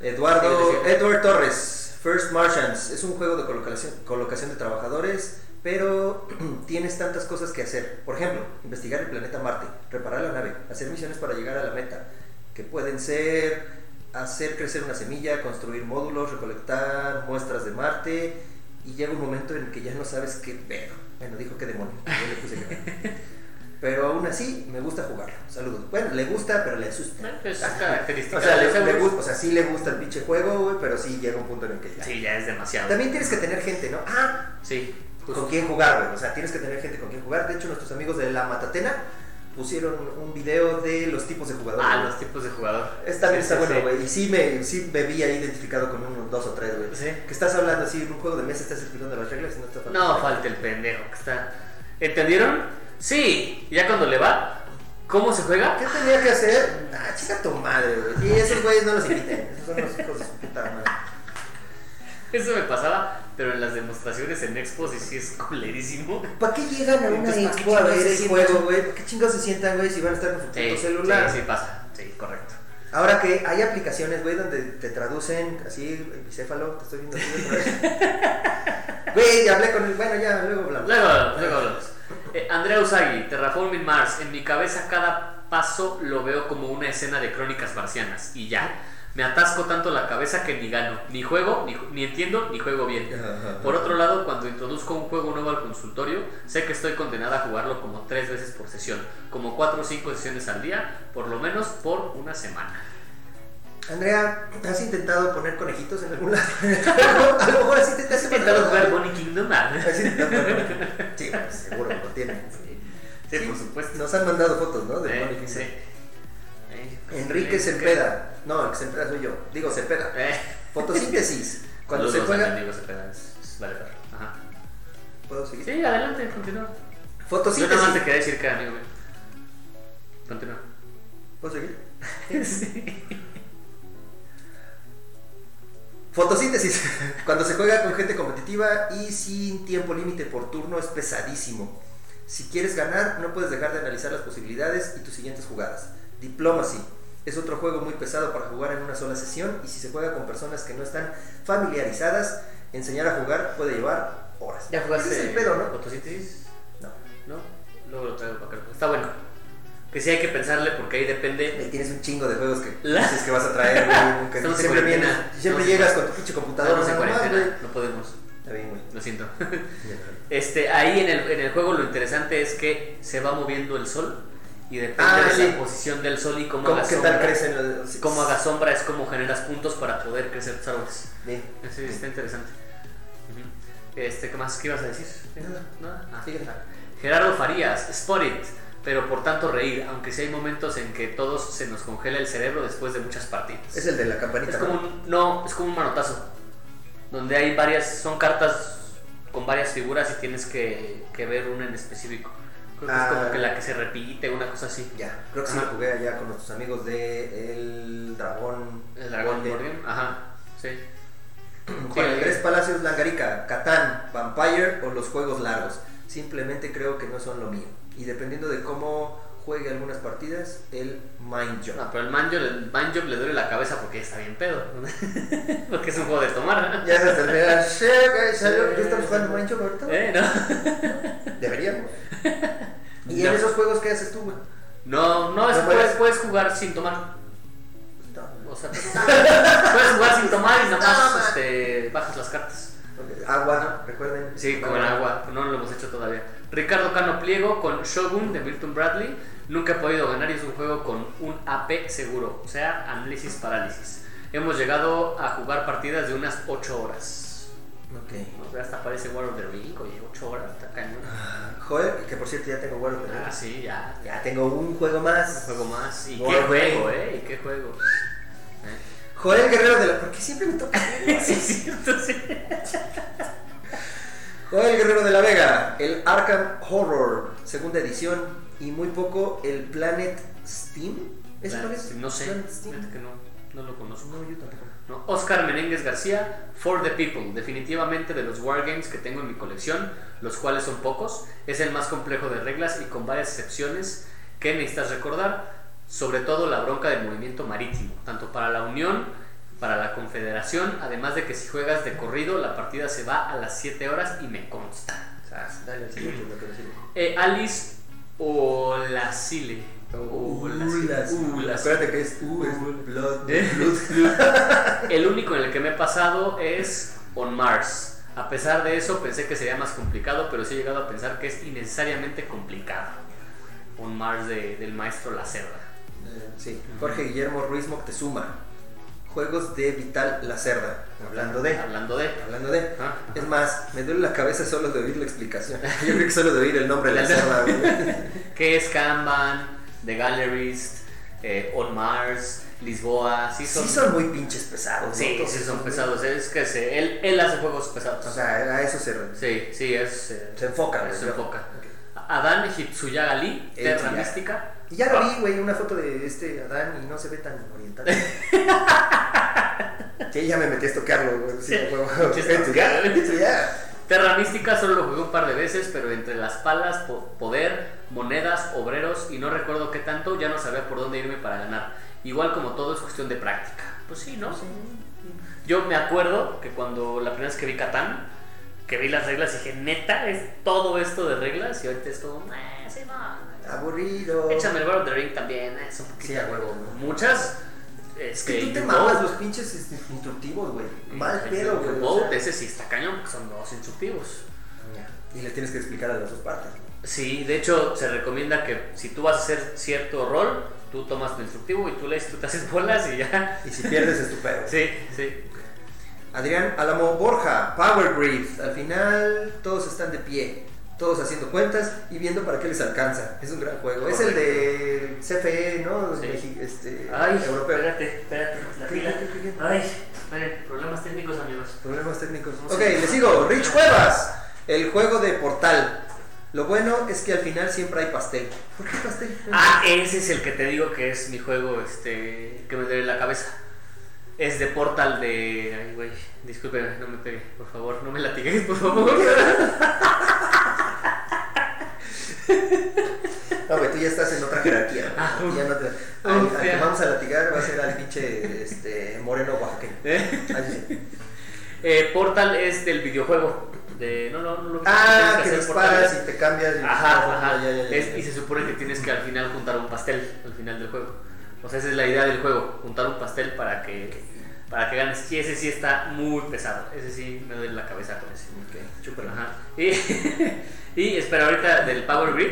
Eduardo. Edward Torres, First Martians. Es un juego de colocación, colocación de trabajadores, pero tienes tantas cosas que hacer. Por ejemplo, investigar el planeta Marte, reparar la nave, hacer misiones para llegar a la meta, que pueden ser hacer crecer una semilla, construir módulos, recolectar muestras de Marte, y llega un momento en que ya no sabes qué pedo. Bueno, dijo que demonio. yo le puse que- Pero aún así, me gusta jugarlo. Saludos. Bueno, le gusta, pero le asusta. Eh, pues, es característica O sea, le, le gusta, o sea, sí le gusta el pinche juego, güey, pero sí llega un punto en el que ya. Sí, ya es demasiado. También tienes que tener gente, ¿no? Ah, Sí, con quién jugar, güey. O sea, tienes que tener gente con quien jugar. De hecho, nuestros amigos de La Matatena pusieron un video de los tipos de jugadores. Ah, los tipos de jugador. Es, también Sí, está sí, bueno, sí. güey. Y sí me, sí me vi ahí identificado con unos dos o tres, güey. Sí. Que estás hablando así, en un juego de mesa estás explicando las reglas y no está faltando. No, falta el pendejo que está. ¿Entendieron? Sí, ya cuando le va, ¿cómo se juega? ¿Qué tenía que hacer? Ah, chica tu madre, güey. Y esos güeyes no los inviten. Esos son los hijos de su puta madre. Eso me pasaba, pero en las demostraciones en Expos y sí es culerísimo. ¿Para qué llegan a una Entonces, ¿para expo a ver el juego, güey? ¿Por qué chingados se sientan, güey, si van a estar con su Sí, celular? sí, sí pasa. Sí, correcto. Ahora que hay aplicaciones, güey, donde te traducen así, el bicéfalo, te estoy viendo así otra vez. Güey, hablé con él, bueno, ya, luego hablamos. Luego, luego hablamos. Eh, Andrea Usagi, Terraforming Mars. En mi cabeza cada paso lo veo como una escena de crónicas marcianas. Y ya. Me atasco tanto la cabeza que ni gano. Ni juego, ni, ni entiendo, ni juego bien. Por otro lado, cuando introduzco un juego nuevo al consultorio, sé que estoy condenada a jugarlo como tres veces por sesión. Como cuatro o cinco sesiones al día, por lo menos por una semana. Andrea, ¿has intentado poner conejitos en algún lado? a lo mejor así te, te hace ¿Qué tal falta- jugar Bonnie Kingdom? Ah. ¿Has intentado? Sí, pues, seguro lo tienen. Sí, por supuesto. Nos han mandado fotos, ¿no? De Bonnie Kingdom. Sí. Enrique Cepeda. No, el que Cepeda soy yo. Digo Cepeda. Eh. Fotosíntesis. Cuando se juega. vale. Ajá. ¿Puedo seguir? Sí, adelante, continúa. Yo nada más Fotosíntesis. te quería decir que era amigo mío. Continúa. ¿Puedo seguir? Fotosíntesis. Cuando se juega con gente competitiva y sin tiempo límite por turno es pesadísimo. Si quieres ganar, no puedes dejar de analizar las posibilidades y tus siguientes jugadas. Diplomacy. Es otro juego muy pesado para jugar en una sola sesión y si se juega con personas que no están familiarizadas, enseñar a jugar puede llevar horas. ¿Ya jugaste es el pedo, ¿no? fotosíntesis? No. ¿No? Luego lo traigo para acá. Está bueno. Que sí hay que pensarle porque ahí depende. Ahí tienes un chingo de juegos que La- dices que vas a traer, güey. siempre vienes- siempre llegas con tu pinche computadora más, cuarentena, no podemos. Está bien, güey. Lo siento. Este, ahí en el, en el juego lo interesante es que se va moviendo el sol y depende Ah, de sí. la posición del sol y cómo, ¿Cómo, haga ¿Qué sombra. los.? Cómo haga sombra es como generas puntos para poder crecer tus árboles. Bien. Sí, está interesante. Ujú. Este, ¿qué más? ¿Qué ibas a decir? Nada. ¿Nada? Ah. Gerardo Farías, Spot It. pero por tanto reír, aunque sí hay momentos en que todos se nos congela el cerebro después de muchas partidas. Es el de la campanita. Es como un, no, es como un manotazo, donde hay varias, son cartas con varias figuras y tienes que, que ver una en específico. Creo que Ah. es como que la que se repite, una cosa así. Ya, creo que sí lo jugué allá con nuestros amigos de El Dragón. El dragón. Guardian, ajá, sí. Juan. Andrés Palacios Langarica, Catán, Vampire o los juegos largos. Simplemente creo que no son lo mío. Y dependiendo de cómo juegue algunas partidas, el Mind Job. No, pero el Manjo, el Manjo le duele la cabeza porque ya está bien pedo. porque es un juego de tomar. Ya se termina. Sí. ¿Ya estamos jugando Mind Job ahorita? ¿Eh? ¿No? Deberíamos. ¿Y No. en esos juegos qué haces tú, güey? No, no, es- No puedes, puedes. jugar sin tomar. O sea, puedes jugar sin tomar y nomás No, este, bajas las cartas. Agua, recuerden. Sí, con agua, no lo hemos hecho todavía. Ricardo Cano Pliego con Shogun de Milton Bradley. Nunca he podido ganar y es un juego con un AP seguro, o sea, análisis parálisis. Hemos llegado a jugar partidas de unas 8 horas. Ok. Hasta parece War of the Ring, oye, 8 horas, está cañón. Joder, que por cierto ya tengo World of the Ah, Rings. sí, ya, Ya tengo un juego más. Un juego más. ¿Y War qué juego, Ring. eh? ¿Y qué juego? ¿Eh? Joel Guerrero de la. ¿Por qué siempre me toca? sí, sí. Joel Guerrero de la Vega, el Arkham Horror, segunda edición, y muy poco el Planet Steam. ¿Ese cuál es? No sé, Planet Steam. que no, no lo conozco. No, yo tampoco. No, Oscar Menéndez García, For the People, definitivamente de los wargames que tengo en mi colección, los cuales son pocos, es el más complejo de reglas y con varias excepciones que necesitas recordar, sobre todo la bronca del movimiento marítimo, tanto para la Unión, para la Confederación, además de que si juegas de corrido la partida se va a las 7 horas y me consta. Sas, Dale al siguiente, lo decimos. Eh, Alice Olasile. Olasile. Ulasile. Acuérdate que es U, es Blood. Blood. El único en el que me he pasado es On Mars. A pesar de eso, pensé que sería más complicado, pero sí he llegado a pensar que es innecesariamente complicado. On Mars de- del maestro Lacerda. Eh, Sí, Jorge Guillermo Ruiz Moctezuma. Juegos de Vital Lacerda. Hablando de. Hablando de. Hablando de. Es más, me duele la cabeza solo de oír la explicación. Yo creo que solo de oír el nombre de la cerda. ¿Qué es Kanban? The Gallerist, eh, On Mars, Lisboa. Sí son, Sí son muy pinches pesados, sí, sí son pesados. Es que se- él, él hace juegos pesados. O sea, a eso se, Sí, sí, es. eh, se enfoca, se enfoca. Adán Hitsuyaga Lee, Terra. Mística. Y ya lo vi, güey, una foto de este Adán y no se ve tan oriental. sí, ya me metí a estoquearlo, güey. Sí, Sí. esto ya. Terra Mística solo lo jugué un par de veces, pero entre las palas, po- poder, monedas, obreros y no recuerdo qué tanto, ya no sabía por dónde irme para ganar. Igual como todo es cuestión de práctica. Pues sí, ¿no? Yo me acuerdo que cuando la primera vez que vi Catán, que vi las reglas, dije, neta, es todo esto de reglas y ahorita es como, eh, sí, no. Aburrido. Échame el World of the Ring también, eh, es un poquito. Sí, a huevo. Muchas. Es que tú te mamas los pinches este, instructivos, güey. Mal pedo, güey. o sea. ese sí está cañón, porque son dos instructivos. Y le tienes que explicar a las dos partes. Sí, de hecho se recomienda que si tú vas a hacer cierto rol, tú tomas tu instructivo y tú lees, tú te haces bolas y ya. Y si pierdes es tu pedo. Sí, sí. Adrián Álamo Borja, Power Grid. Al final todos están de pie, todos haciendo cuentas y viendo para qué les alcanza. Es un gran juego. Es el de CFE, ¿no? Sí. Este, Ay, europeo. espérate, espérate, la ¿Qué, fila. Ay, esperen, problemas técnicos amigos. Problemas técnicos. Ok, sé. le sigo. Rich Cuevas, el juego de Portal. Lo bueno es que al final siempre hay pastel. ¿Por qué pastel? Ah, ese es el que te digo que es mi juego, este, que me duele la cabeza. Es de Portal de... Ay, güey, disculpe, no me pegue, por favor, no me latigues, por favor. No, güey, tú ya estás en otra jerarquía. Ah, Ya no te- uf, al, al que ya. vamos a latigar va a ser al pinche este, moreno oaxaqueño. ¿Eh? Eh, Portal es del videojuego. De, no, no, no lo Ah, que disparas Portal. y te cambias. y- Ajá, ajá. Ya, ya, ya, Es- ya. y se supone que tienes que al final juntar un pastel al final del juego. O sea, esa es la idea del juego, juntar un pastel para que para que ganes. Y ese sí está muy pesado. Ese sí me duele la cabeza con ese. Ajá. Y, y espera ahorita del Power Grid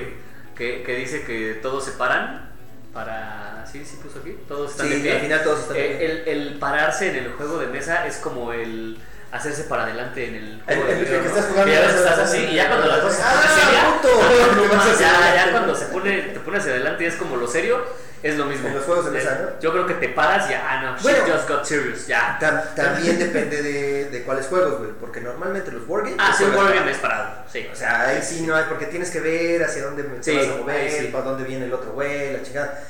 que, que dice que todos se paran para sí, sí puso aquí, todos están de Sí, pie. al final todos están de Eh, pie. el, el pararse en el juego de mesa es como el hacerse para adelante en el El- juego de el- el video, que estás jugando, Y a veces estás así, y ya cuando las cosas se ¡Ah, ponen ya, ya cuando se pone, te pones hacia adelante y es como lo serio, es lo mismo. En los juegos de mesa, ¿no? Yo creo que te paras y ya, ah, no, Bueno. just got serious, ya. Tam- también depende de, de cuáles juegos, güey. Porque normalmente los wargames. Ah, sí, un wargame es parado, sí. O sea, ahí sí no hay, porque tienes que ver hacia dónde te Sí, vas a mover, sí. para dónde viene el otro güey, la chingada.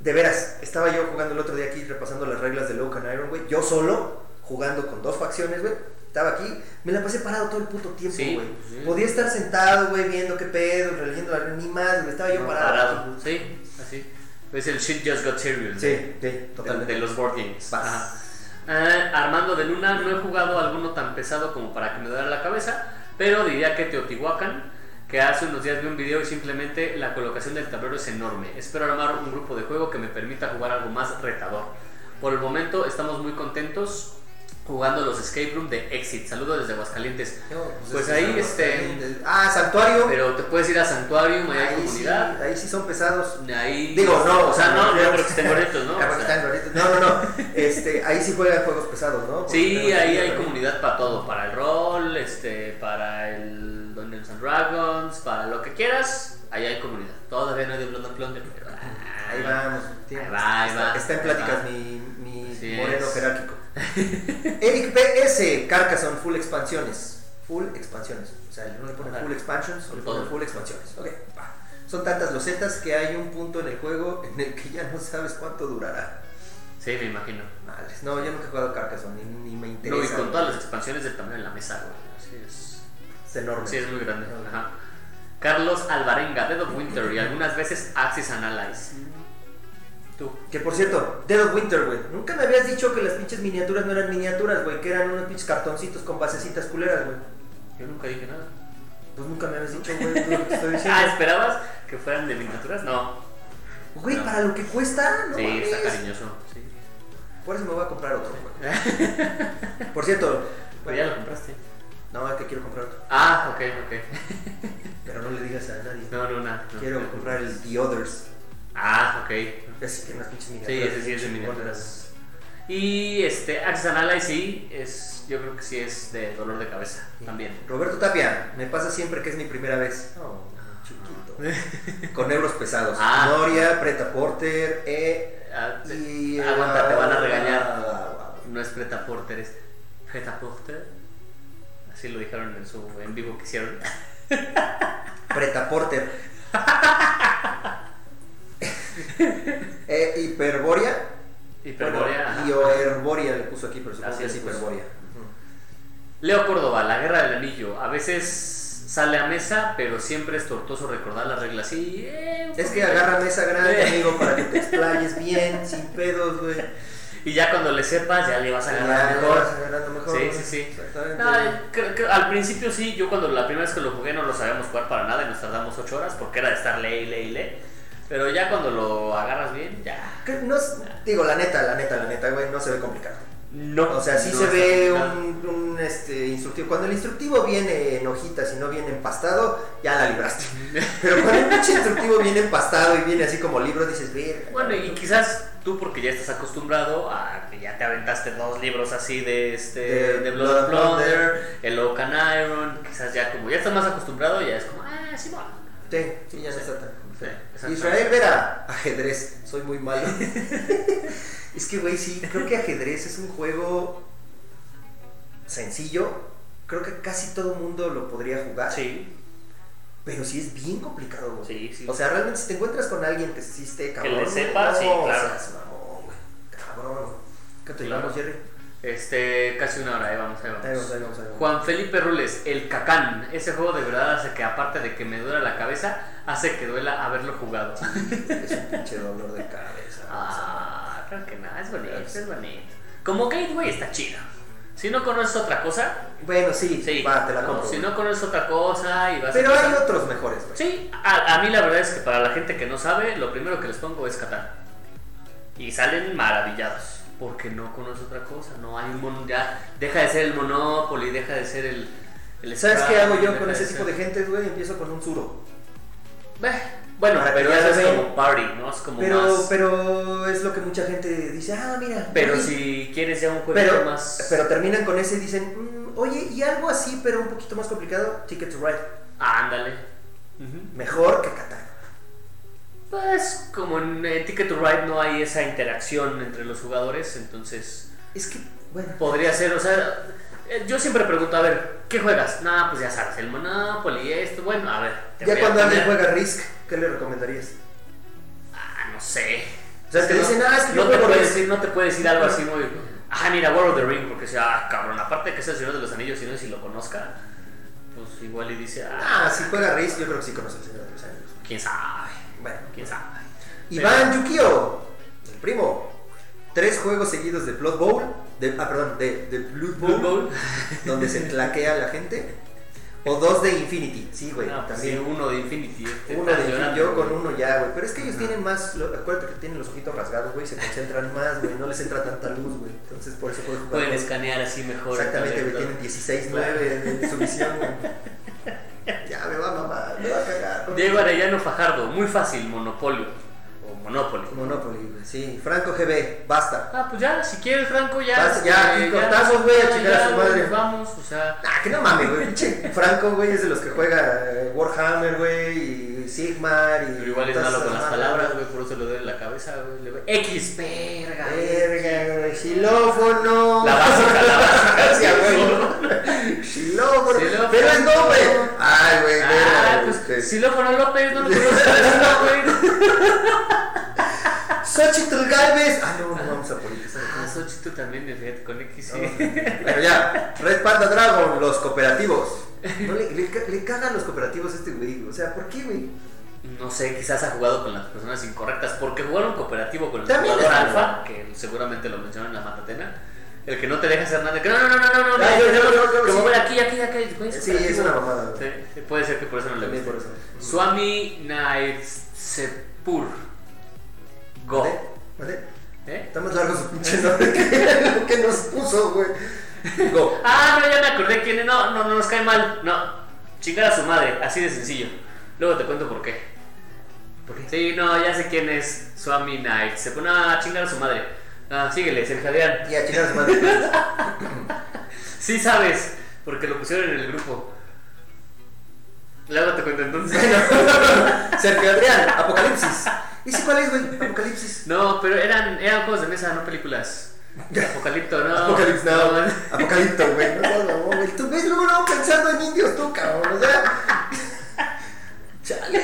De veras, estaba yo jugando el otro día aquí, repasando las reglas de Locan Iron, güey. Yo solo, jugando con dos facciones, güey. Estaba aquí, me la pasé parado todo el puto tiempo, Sí, güey. sí. Podía estar sentado, güey, viendo qué pedo, releyendo la ni más, güey. Estaba yo No, parado. Sí, así. Es el shit just got serious. Sí, de- sí, totalmente. de los board games. Ajá. Ah, Armando de Luna, no he jugado alguno tan pesado como para que me duela la cabeza, pero diría que Teotihuacán, que hace unos días vi un video y simplemente la colocación del tablero es enorme. Espero armar un grupo de juego que me permita jugar algo más retador. Por el momento estamos muy contentos jugando los escape room de Exit. Saludos desde Aguascalientes. No, Pues es- ahí, es- este- Ah, Santuario. Pero te puedes ir a Santuarium, ahí hay ahí, sí, comunidad. ahí sí son pesados. Ahí, Digo, no, o sea, no, no, porque estén gorditos, ¿no? Ah. No, no, no. Este, ahí sí juegan juegos pesados, ¿no? Porque Sí, ahí hay comunidad para todo, para el rol, este, para el Dungeons and Dragons, para lo que quieras, ahí hay comunidad. Todavía no hay de Blood and Plunder, pero ah, Ahí vamos. tiene- Ahí va, ahí está, va, está en pláticas mi, mi moreno jerárquico. Eric PS, Carcassonne, full expansiones. Full expansiones. O sea, no le ponen Ajá. full expansions, le ponen full expansiones. Ok, va. Son tantas losetas que hay un punto en el juego en el que ya no sabes cuánto durará. Sí, me imagino. No, yo nunca he jugado Carcassonne, ni, ni me No, interesa. y con todas las expansiones del tamaño de la mesa, güey. Así es. Es enorme. Sí, es muy grande. Ajá. Carlos Alvarenga, Dead of Winter y algunas veces Axis and Allies. Tú. Que por cierto, Dead of Winter, güey. Nunca me habías dicho que las pinches miniaturas no eran miniaturas, güey. Que eran unos pinches cartoncitos con basecitas culeras, güey. Yo nunca dije nada. Pues nunca me habías dicho, güey. te estoy diciendo. Ah, ¿esperabas que fueran de miniaturas? No. Güey, No. para lo que cuesta, no sí, mames. está cariñoso. Sí. Por eso me voy a comprar otro, güey. Por cierto, Pero ya lo compraste. no, es que quiero comprar otro. Ah, ok, ok. Pero no le digas a nadie. No, no, nada. no. Quiero comprar el The Others. Ah, ok. Ese tiene unas pinches Sí, miniaturas. ese sí es de miniaturas. Y este, Axis and Allies sí, es, yo creo que sí es de dolor de cabeza también. Roberto Tapia, me pasa siempre que es mi primera vez. Oh, chiquito. Con euros pesados. Ah. Noria, Preta Porter, eh, Ah, y. aguanta, te van a ah, regañar. ah, No es Preta Porter, es Preta Porter. Así lo dijeron en su en vivo que hicieron. Preta Porter. eh, hiperborea. Hiperborea. Bueno, y o herboria le puso aquí, pero supongo que es. Leo Córdoba, La Guerra del Anillo. A veces sale a mesa, pero siempre es tortuoso recordar las reglas. Sí, eh, Es que agarra mesa grande, Eh. amigo, para que te explayes bien, sin pedos, güey. Y ya cuando le sepas, ya le vas a ya mejor. vas mejor, Sí, sí, sí. No, eh, creo al principio sí, yo cuando la primera vez que lo jugué no lo sabíamos jugar para nada y nos tardamos 8 horas porque era de estar ley, ley, ley. Pero ya cuando lo agarras bien, ya. No digo, la neta, la neta, la neta, güey, no se ve complicado. No. O sea, sí no se ve un, un, este, instructivo. Cuando el instructivo viene en hojitas y no viene empastado, ya la libraste. Pero cuando el pinche instructivo viene empastado y viene así como libro, dices, verga. Bueno, y quizás tú porque ya estás acostumbrado a que ya te aventaste dos libros así de este De de, Blood and and Plunder, el Oaken Iron, quizás ya como ya estás más acostumbrado, ya es como, ah, sí, bueno. Sí, sí, ya no Sí. está tan. Sí. Israel Vera, ajedrez, soy muy malo. es que, güey, sí, creo que ajedrez es un juego sencillo. Creo que casi todo mundo lo podría jugar. Sí, Pero sí es bien complicado, güey. sí, sí. O sea, realmente si te encuentras con alguien que esté cabrón. le güey, sepa, no, sí, claro. seas mamón, güey. Cabrón. ¿Qué te Claro. llevamos, Jerry? Este, casi una hora, ahí vamos, ahí vamos. Ahí vamos, ahí vamos, ahí vamos. Juan Felipe Rules, el Cacán. Ese juego de verdad hace que, aparte de que me duela la cabeza, hace que duela haberlo jugado. Es un pinche dolor de cabeza. Ah, creo que nada, es bonito, es bonito. Como Gateway está chido. Si no conoces otra cosa, Bueno, sí, sí. va, te la ¿no? compro. Si no conoces otra cosa y vas Pero a hay otros mejores, güey. Sí, a, a mí la verdad es que para la gente que no sabe, lo primero que les pongo es Catán. Y salen maravillados. Porque no conoce otra cosa. No hay un mon ya Deja de ser el Monopoly, deja de ser el. el ¿Sabes qué hago yo con ese tipo de gente, güey? Empiezo con un suro. Bueno, Para pero eso es como party, ¿no? Es como Pero, más. pero es lo que mucha gente dice, ah, mira. Pero si quieres ya un juego pero, más. pero terminan con ese y dicen, "Mm, oye, y algo así, pero un poquito más complicado, Ticket to Ride. Ah, ándale. Mejor que Catán. Pues como en eh, Ticket to Ride no hay esa interacción entre los jugadores, entonces Es que, bueno. podría ser, o sea, eh, yo siempre pregunto, a ver, ¿qué juegas? No, pues ya sabes, el Monopoly, esto, bueno, a ver. te Ya cuando alguien juega Risk, ¿qué le recomendarías? Ah, no sé. O sea, te No- dicen, ah, es que no yo te juego puede Risk. decir, no te puede decir algo así muy. Ah, mira, War of the Ring, porque sea, ah, cabrón, aparte de que es el Señor de los Anillos, y no sé si lo conozca, pues igual y dice, ah, Ah, si juega Risk, yo creo que sí conoce el Señor de los Anillos. quién sabe, Bueno. quién sabe. Iván Yukio, el primo. Tres juegos seguidos de Blood Bowl. De, ah, perdón, de, de Blood Bowl. Blood Bowl. donde se claquea la gente. O dos de Infinity. Sí, güey, Ah, pues también. sí, uno de Infinity. este, Uno de llorando, yo con uno ya, güey. Pero es que ellos tienen más. lo- acuérdate que tienen los ojitos rasgados, güey. Se concentran más, güey. No les entra tanta luz, güey. Entonces por eso pueden jugar. Pueden escanear así mejor. Exactamente, güey. Tienen 16, 9 de su visión, güey. Ya me va a mamar, me va a cagar. Diego Arellano Fajardo, muy fácil, Monopolio. O Monopoly. Monopoly, güey. Sí. Franco GB, basta. Ah, pues ya, si quieres, Franco, ya. Vas, ya, aquí cortamos, güey, a chingar a su madre. Vamos, o sea. Ah, que no mames, güey. Franco, güey, es de los que juega eh, Warhammer, güey, y Sigmar. Y Pero igual es malo con las palabras, güey, por eso le duele la cabeza, güey. X, verga. Verga, güey. Xilófono. La básica, la básica. Huevo. Xilófono. Pero es nombre. Ay, güey, Ah, verga, pues, este. Xilófono López, no lo conoces, no, güey. Xochitl Galvez. Ah, no, no vamos a eso. Ah, Xochitl también, fíjate, con X. Bueno, ya. Red Panda Dragon, los cooperativos. No, le, le, le cagan los cooperativos a este güey. O sea, ¿por qué, güey? No sé, quizás ha jugado con las personas incorrectas, porque jugar un cooperativo con el También jugador alfa, que seguramente lo mencionan en la matatena, el que no te deja hacer nada, que no, no, no, no, no, no, Ah, no, no, yo- que sí. mover aquí, aquí, güey, Sí, es una mamada. Sí, puede ser que por eso no le guste. Swami Naitsepur. Go. ¿Mande? ¿Mande? ¿Eh? Está más largo su pinche nombre que que nos puso, güey. Go. Ah, no, ya me acordé quién es. No, no, no nos cae mal. No, chingar a su madre, así de sencillo. Luego te cuento por qué. ¿Por qué? Sí, no, ya sé quién es Swami Knight. Se pone a chingar a su madre. Ah, síguele, Sergio Adrián. Y a chingar a su madre. Sí sabes, porque lo pusieron en el grupo. Luego te cuento entonces. Sergio Adrián, Apocalipsis. ¿Y si cuál es, güey? Apocalipsis. No, pero eran, eran juegos de mesa, no películas. Apocalipto, no. Apocalipsis, no. Apocalipto, güey. No mamón, güey. Tú ves luego, luego pensando en indios, tú, cabrón. O sea. Chale.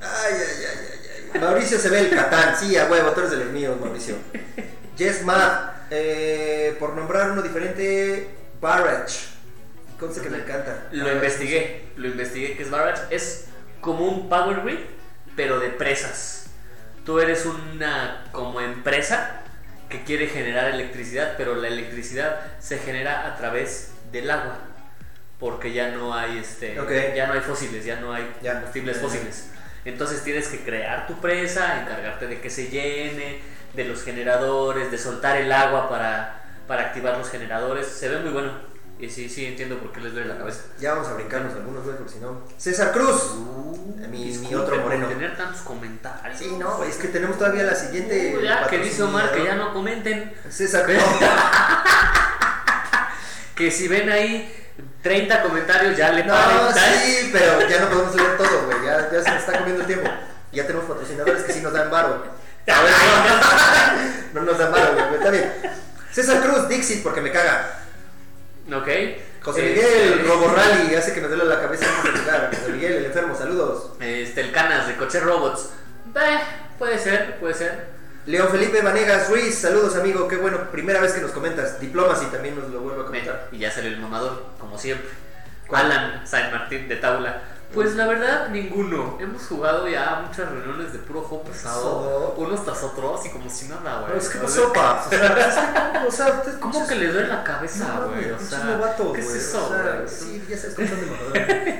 Ay, ay, ay, ay, ay. Mauricio se ve el Catán. Sí, a huevo, tú eres de los míos, Mauricio. Yes, Matt. Eh, por nombrar uno diferente, Barrage. Conste que me encanta. Lo investigué, lo investigué que es Barrage. Es como un Power Grid, pero de presas. Tú eres una como empresa que quiere generar electricidad, pero la electricidad se genera a través del agua. Porque ya no hay este ya no hay fósiles, ya no hay Ya. combustibles fósiles. Entonces tienes que crear tu presa, encargarte de que se llene, de los generadores, de soltar el agua para, para activar los generadores. Se ve muy bueno. Y sí, sí entiendo por qué les duele la cabeza. Ya vamos a brincarnos algunos, güey, porque si no. César Cruz. mi, mi Disculpe otro moreno. tener tantos comentarios. Sí, no, güey, es que tenemos todavía la siguiente. Ya, que dice Omar que ya no comenten. César Cruz. Que si ven ahí 30 comentarios, ya le No, paren. sí, pero ya no podemos leer todo, güey. Ya, ya se nos está comiendo el tiempo. Ya tenemos patrocinadores que sí nos dan varo. A ver, no, no nos dan varo, güey. Está bien. César Cruz, Dixit, porque me caga. Ok. José Este, Miguel, Robo Rally, hace que me duele la cabeza antes de jugar. José Miguel, el enfermo, saludos. Este, el Canas de Coche Robots. Eh, puede ser, puede ser. León Felipe Vanegas Ruiz, saludos amigo, qué bueno, primera vez que nos comentas. Diplomacy también nos lo vuelvo a comentar. y ya salió el mamador, como siempre. ¿Cuál? Alan San Martín de Taula. Pues la verdad, ninguno. Hemos jugado ya muchas reuniones de puro juego pesado. Pesado. Unos tras otros y como si nada, güey. Pero es que O pasó, sea, paps. O sea, o sea, ¿Cómo que le duele la cabeza, No, güey? o sea, novatos, ¿qué es güey, eso, o sea, güey? Sí, ya sabes cómo.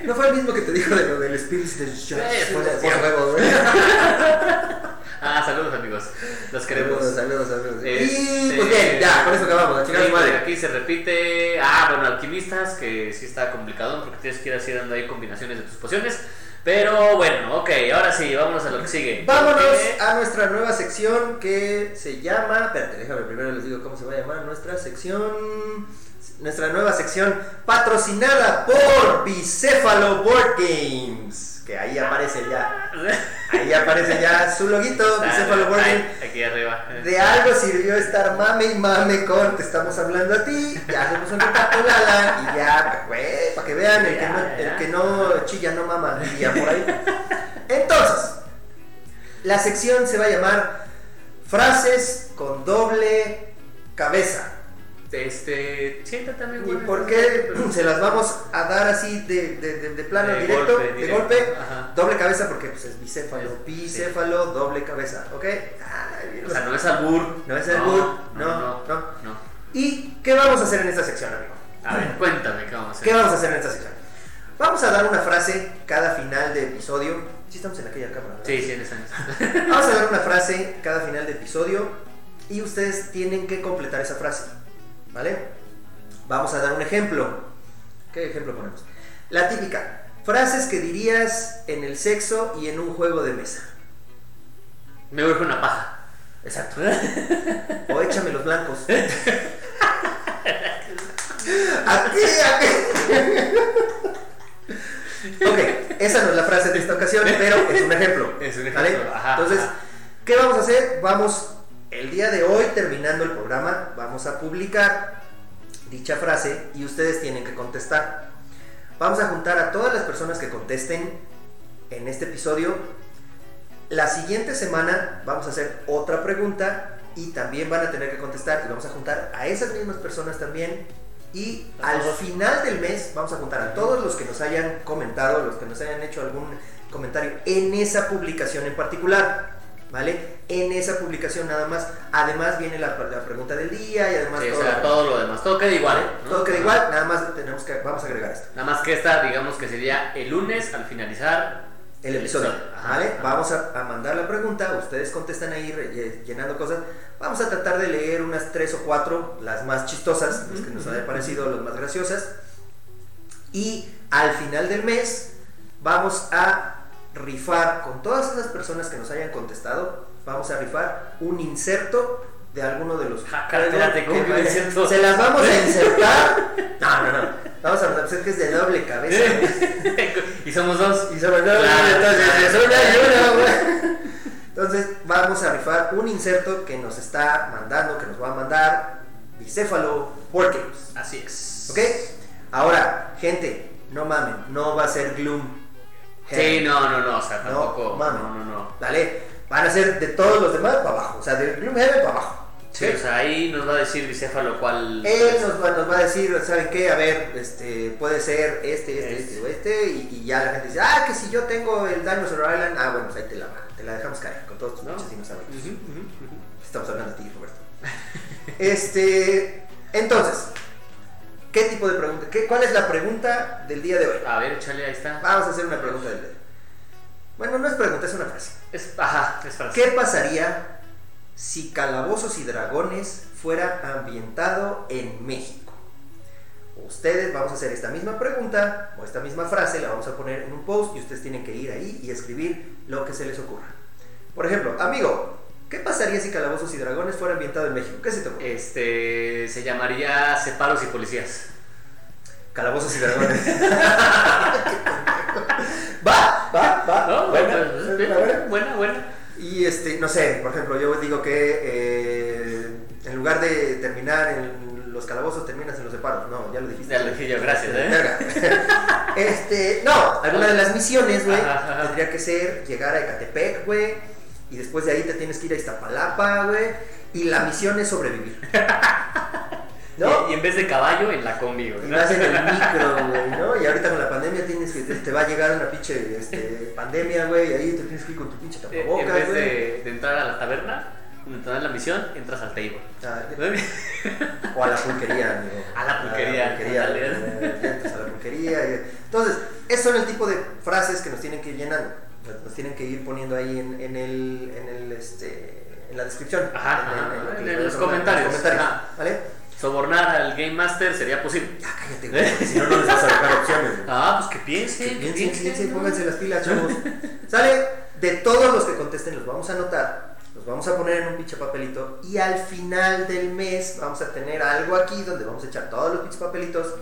No fue el mismo que te dijo de lo del Spirit de pues, Sí, güey. Ah, saludos, amigos. Los queremos. Saludos, saludos, saludos. Y Este- pues bien, ya, con eso acabamos. A chingar Sí, madre. Aquí se repite. Ah, bueno, alquimistas, que sí está complicado porque tienes que ir haciendo ahí combinaciones de tus pociones. Pero bueno, ok, ahora sí, vámonos a lo que sigue. Vámonos Porque- a nuestra nueva sección que se llama. Espérate, déjame primero les digo cómo se va a llamar nuestra sección. Nuestra nueva sección patrocinada por Bicéfalo Board Games. Que ahí aparece ya. Ahí aparece ya su loguito, Bicéfalo. Ahí, aquí arriba. De algo sirvió estar mame y mame con te estamos hablando a ti. Ya hacemos un retrato Lala y ya, güey, para que vean el que, no, el que no chilla no mama, diría por ahí. Entonces, la sección se va a llamar Frases con doble cabeza. Este, siéntate también. ¿Y güey. por qué se las vamos a dar así de, de, de- de plano De directo? golpe, de golpe. Ajá. Doble cabeza porque pues, es bicéfalo. Bicéfalo, doble cabeza. ¿Ok? Ay, O sea, no es albur. No es albur, no, no, no. no. ¿Y qué vamos a hacer en esta sección, amigo? A ver, cuéntame qué vamos a hacer. ¿Qué vamos a hacer en esta sección? Vamos a dar una frase cada final de episodio. Sí, estamos en aquella cámara. ¿verdad? Sí, sí, en esa. Vamos a dar una frase cada final de episodio y ustedes tienen que completar esa frase. ¿Vale? Vamos a dar un ejemplo. ¿Qué ejemplo ponemos? La típica. Frases que dirías en el sexo y en un juego de mesa. Me urge una paja. Exacto. O échame los blancos. Aquí, aquí. Ok, esa no es la frase de esta ocasión, pero es un ejemplo. Es un ¿vale? ejemplo, ajá, Entonces, ajá. ¿qué vamos a hacer? Vamos, el día de hoy, terminando el programa, vamos a publicar dicha frase y ustedes tienen que contestar. Vamos a juntar a todas las personas que contesten en este episodio. La siguiente semana vamos a hacer otra pregunta y también van a tener que contestar y vamos a juntar a esas mismas personas también y al final del mes vamos a juntar a todos los que nos hayan comentado, los que nos hayan hecho algún comentario en esa publicación en particular, ¿vale? En esa publicación nada más. Además viene la, la pregunta del día y además Sí, o todo, sea, todo lo demás. Todo queda igual. ¿no? Todo queda igual, nada más tenemos que vamos a agregar esto. Nada más que esta, digamos que sería el lunes al finalizar el episodio, ¿vale? ajá. Vamos a, a mandar la pregunta, ustedes contestan ahí re- llenando cosas. Vamos a tratar de leer unas tres o cuatro, las más chistosas, las que nos haya parecido, las más graciosas. Y al final del mes vamos a rifar con todas esas personas que nos hayan contestado, vamos a rifar un inserto de alguno de los espérate, ¿cómo que que un vaya- inserto? Se las vamos a insertar. No, no, no. Vamos a hacer que es de doble cabeza. y somos dos. Y todo, Claro, entonces, una y una, güey. Entonces, vamos a rifar un inserto que nos está mandando, que nos va a mandar Bicéfalo Games. Así es. ¿Ok? Ahora, gente, no mamen, no va a ser Gloom. Sí, no, no, no, o sea, No, tampoco. mami. No, no, no. Dale, van a ser de todos los demás para abajo. O sea, del Gloom Heaven para abajo. Sí, o sea, ahí nos va a decir bicéfalo cuál. Él nos va, nos va a decir, ¿saben qué? A ver, este, puede ser este, este, Este. este o este, y, y ya la gente dice, ah, que si yo tengo el Dinosaur Island, ah, bueno, pues ahí te la, te la dejamos caer con todos tus ¿No? dinosaurios. Ujú. Estamos hablando de ti, Roberto. este, entonces, ¿qué tipo de pregunta? ¿Qué, ¿Cuál es la pregunta del día de hoy? A ver, échale, ahí está. Vamos a hacer una pregunta del día. Bueno, no es pregunta, es una frase. Es, ajá, es frase. ¿Qué pasaría si Calabozos y Dragones fuera ambientado en México? Ustedes vamos a hacer esta misma pregunta o esta misma frase, la vamos a poner en un post y ustedes tienen que ir ahí y escribir lo que se les ocurra. Por ejemplo, amigo, ¿qué pasaría si Calabozos y Dragones fuera ambientado en México? ¿Qué se te ocurre? Este. Se llamaría Separos y Policías. Calabozos y Dragones. va, va, va. ¿No? Buena, buena, buena. buena, buena. Y este, no sé, por ejemplo, yo digo que eh, en lugar de terminar en los calabozos, terminas en los separos. No, ya lo dijiste. Ya lo dije yo, gracias, ¿eh? Este, no, alguna de las misiones, güey, tendría que ser llegar a Ecatepec, güey, y después de ahí te tienes que ir a Iztapalapa, güey, y la misión es sobrevivir. ¿No? Y, y en vez de caballo, en la combi, güey. Y ¿no? vas en el micro, güey, ¿no? Y ahorita con la pandemia tienes que, te, va a llegar una pinche este, pandemia, güey, y ahí te tienes que ir con tu pinche Eh, en tapabocas, vez güey. de, de entrar a la taberna, entrar en la misión, entras al table. Ah, ¿No? O a la pulquería, amigo. A la pulquería, A la pulquería. eh, entras a la pulquería. y- Entonces, esos son el tipo de frases que nos tienen que ir llenando. Nos tienen que ir poniendo ahí en, en el, en el, este, en la descripción. Ajá, en, los comentarios, comentarios, ajá. ¿vale? sobornar al Game Master sería posible. Ya cállate, güey, si no, no les vas a dejar opciones. güey. Ah, pues que piensen, Que que piensen, piensen. piensen, pónganse las pilas, chavos. Sale, de todos los que contesten, los vamos a anotar, los vamos a poner en un pinche papelito y al final del mes vamos a tener algo aquí donde vamos a echar todos los pinches papelitos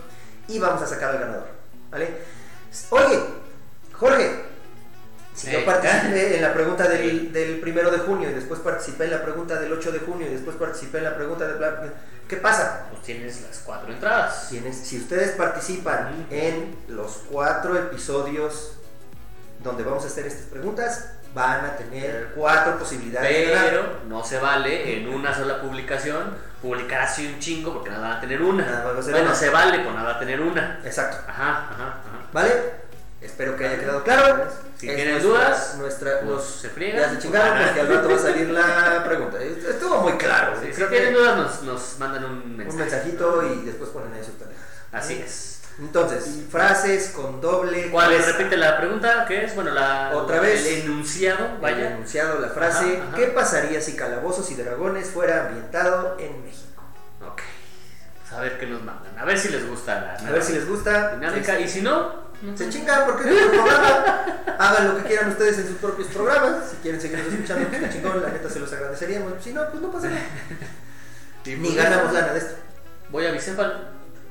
y vamos a sacar al ganador. ¿Vale? Oye, Jorge, si Ey, yo participé en la pregunta del, del primero de junio y después participé en la pregunta del 8 de junio y después participé en la pregunta de ¿qué pasa? Pues tienes las cuatro entradas. Tienes- si ustedes participan en los cuatro episodios donde vamos a hacer estas preguntas, van a tener cuatro posibilidades. Pero no se vale en una sola publicación publicar así un chingo porque nada va a tener una. Nada a bueno, una. se vale, pero nada va a tener una. Exacto. Ajá, ajá, ajá. ¿Vale? Espero que haya quedado claro. Si Es tienen nuestra- dudas, nuestra, pues, nos- se friegan. Ya se chingaron porque al rato va a salir la pregunta. Estuvo muy claro. Sí, si Creo tienen dudas, nos, nos mandan un un mensajito y después ponen ahí sus tareas. Así es. Entonces, frases con doble. ¿Cuál es? Repite la pregunta, ¿qué es? Bueno, la, Otra vez. El enunciado, El vaya. enunciado, la frase. Ajá, ajá. ¿Qué pasaría si Calabozos y Dragones fuera ambientado en México? Ok. Pues a ver qué nos mandan. A ver si les gusta la A ver si les gusta. dinámica. Y si no, no Se chingan porque es nuestro programa. Hagan lo que quieran ustedes en sus propios programas. Si quieren seguirnos escuchando, pues chingón, la neta se los agradeceríamos. Si no, pues no pasa nada. Y Ni pues, ganamos lana de esto. Voy a Bicéfalo.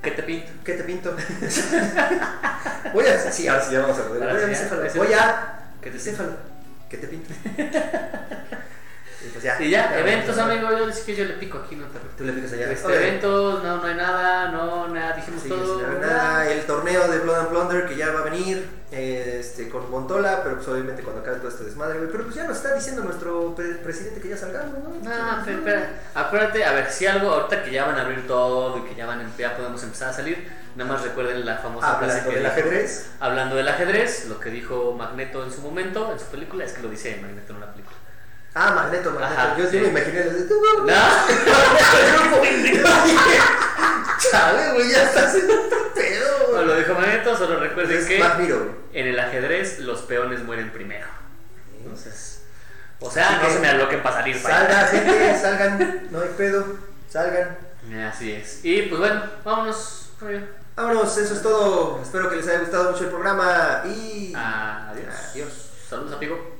¿Qué te pinto? ¿Qué te pinto? Voy a. Sí, ahora sí ya vamos a poder. Voy a sí. Ese- Voy a. ¿Qué te. ¿Qué te pinto? Y pues ya. Y ya, eventos, vamos a- amigo. Yo decía que yo le pico aquí, no te Tú le picas allá. Este, eventos, no, no hay nada, no, nada, dijimos Sí, todo. haber nada, el torneo de Blood and Plunder que ya va a venir eh, este, con Montola, pero pues obviamente cuando acabe todo este desmadre, güey. Pero pues ya nos está diciendo nuestro pre- presidente que ya salgamos, ¿no? No, pero espera, acuérdate, a ver, si algo, ahorita que ya van a abrir todo y que ya, van, ya podemos empezar a salir, nada más recuerden la famosa frase Hablando que del ajedrez. Hablando del ajedrez, lo que dijo Magneto en su momento, en su película, es que lo dice Magneto en una película. Ah, Magneto, Magneto. Ajá, yo, sí. me imaginé. No, Chale, güey, ya está haciendo otro pedo, no güey. lo dijo Magneto, solo recuerden Es que en el ajedrez los peones mueren primero. Entonces, o sea, Así no se me aloquen para salir. Salgan, gente, salgan. No hay pedo. Salgan. Así es. Y pues bueno, vámonos. Vámonos, eso es todo. Espero que les haya gustado mucho el programa y. Adiós. Adiós. Saludos, amigo.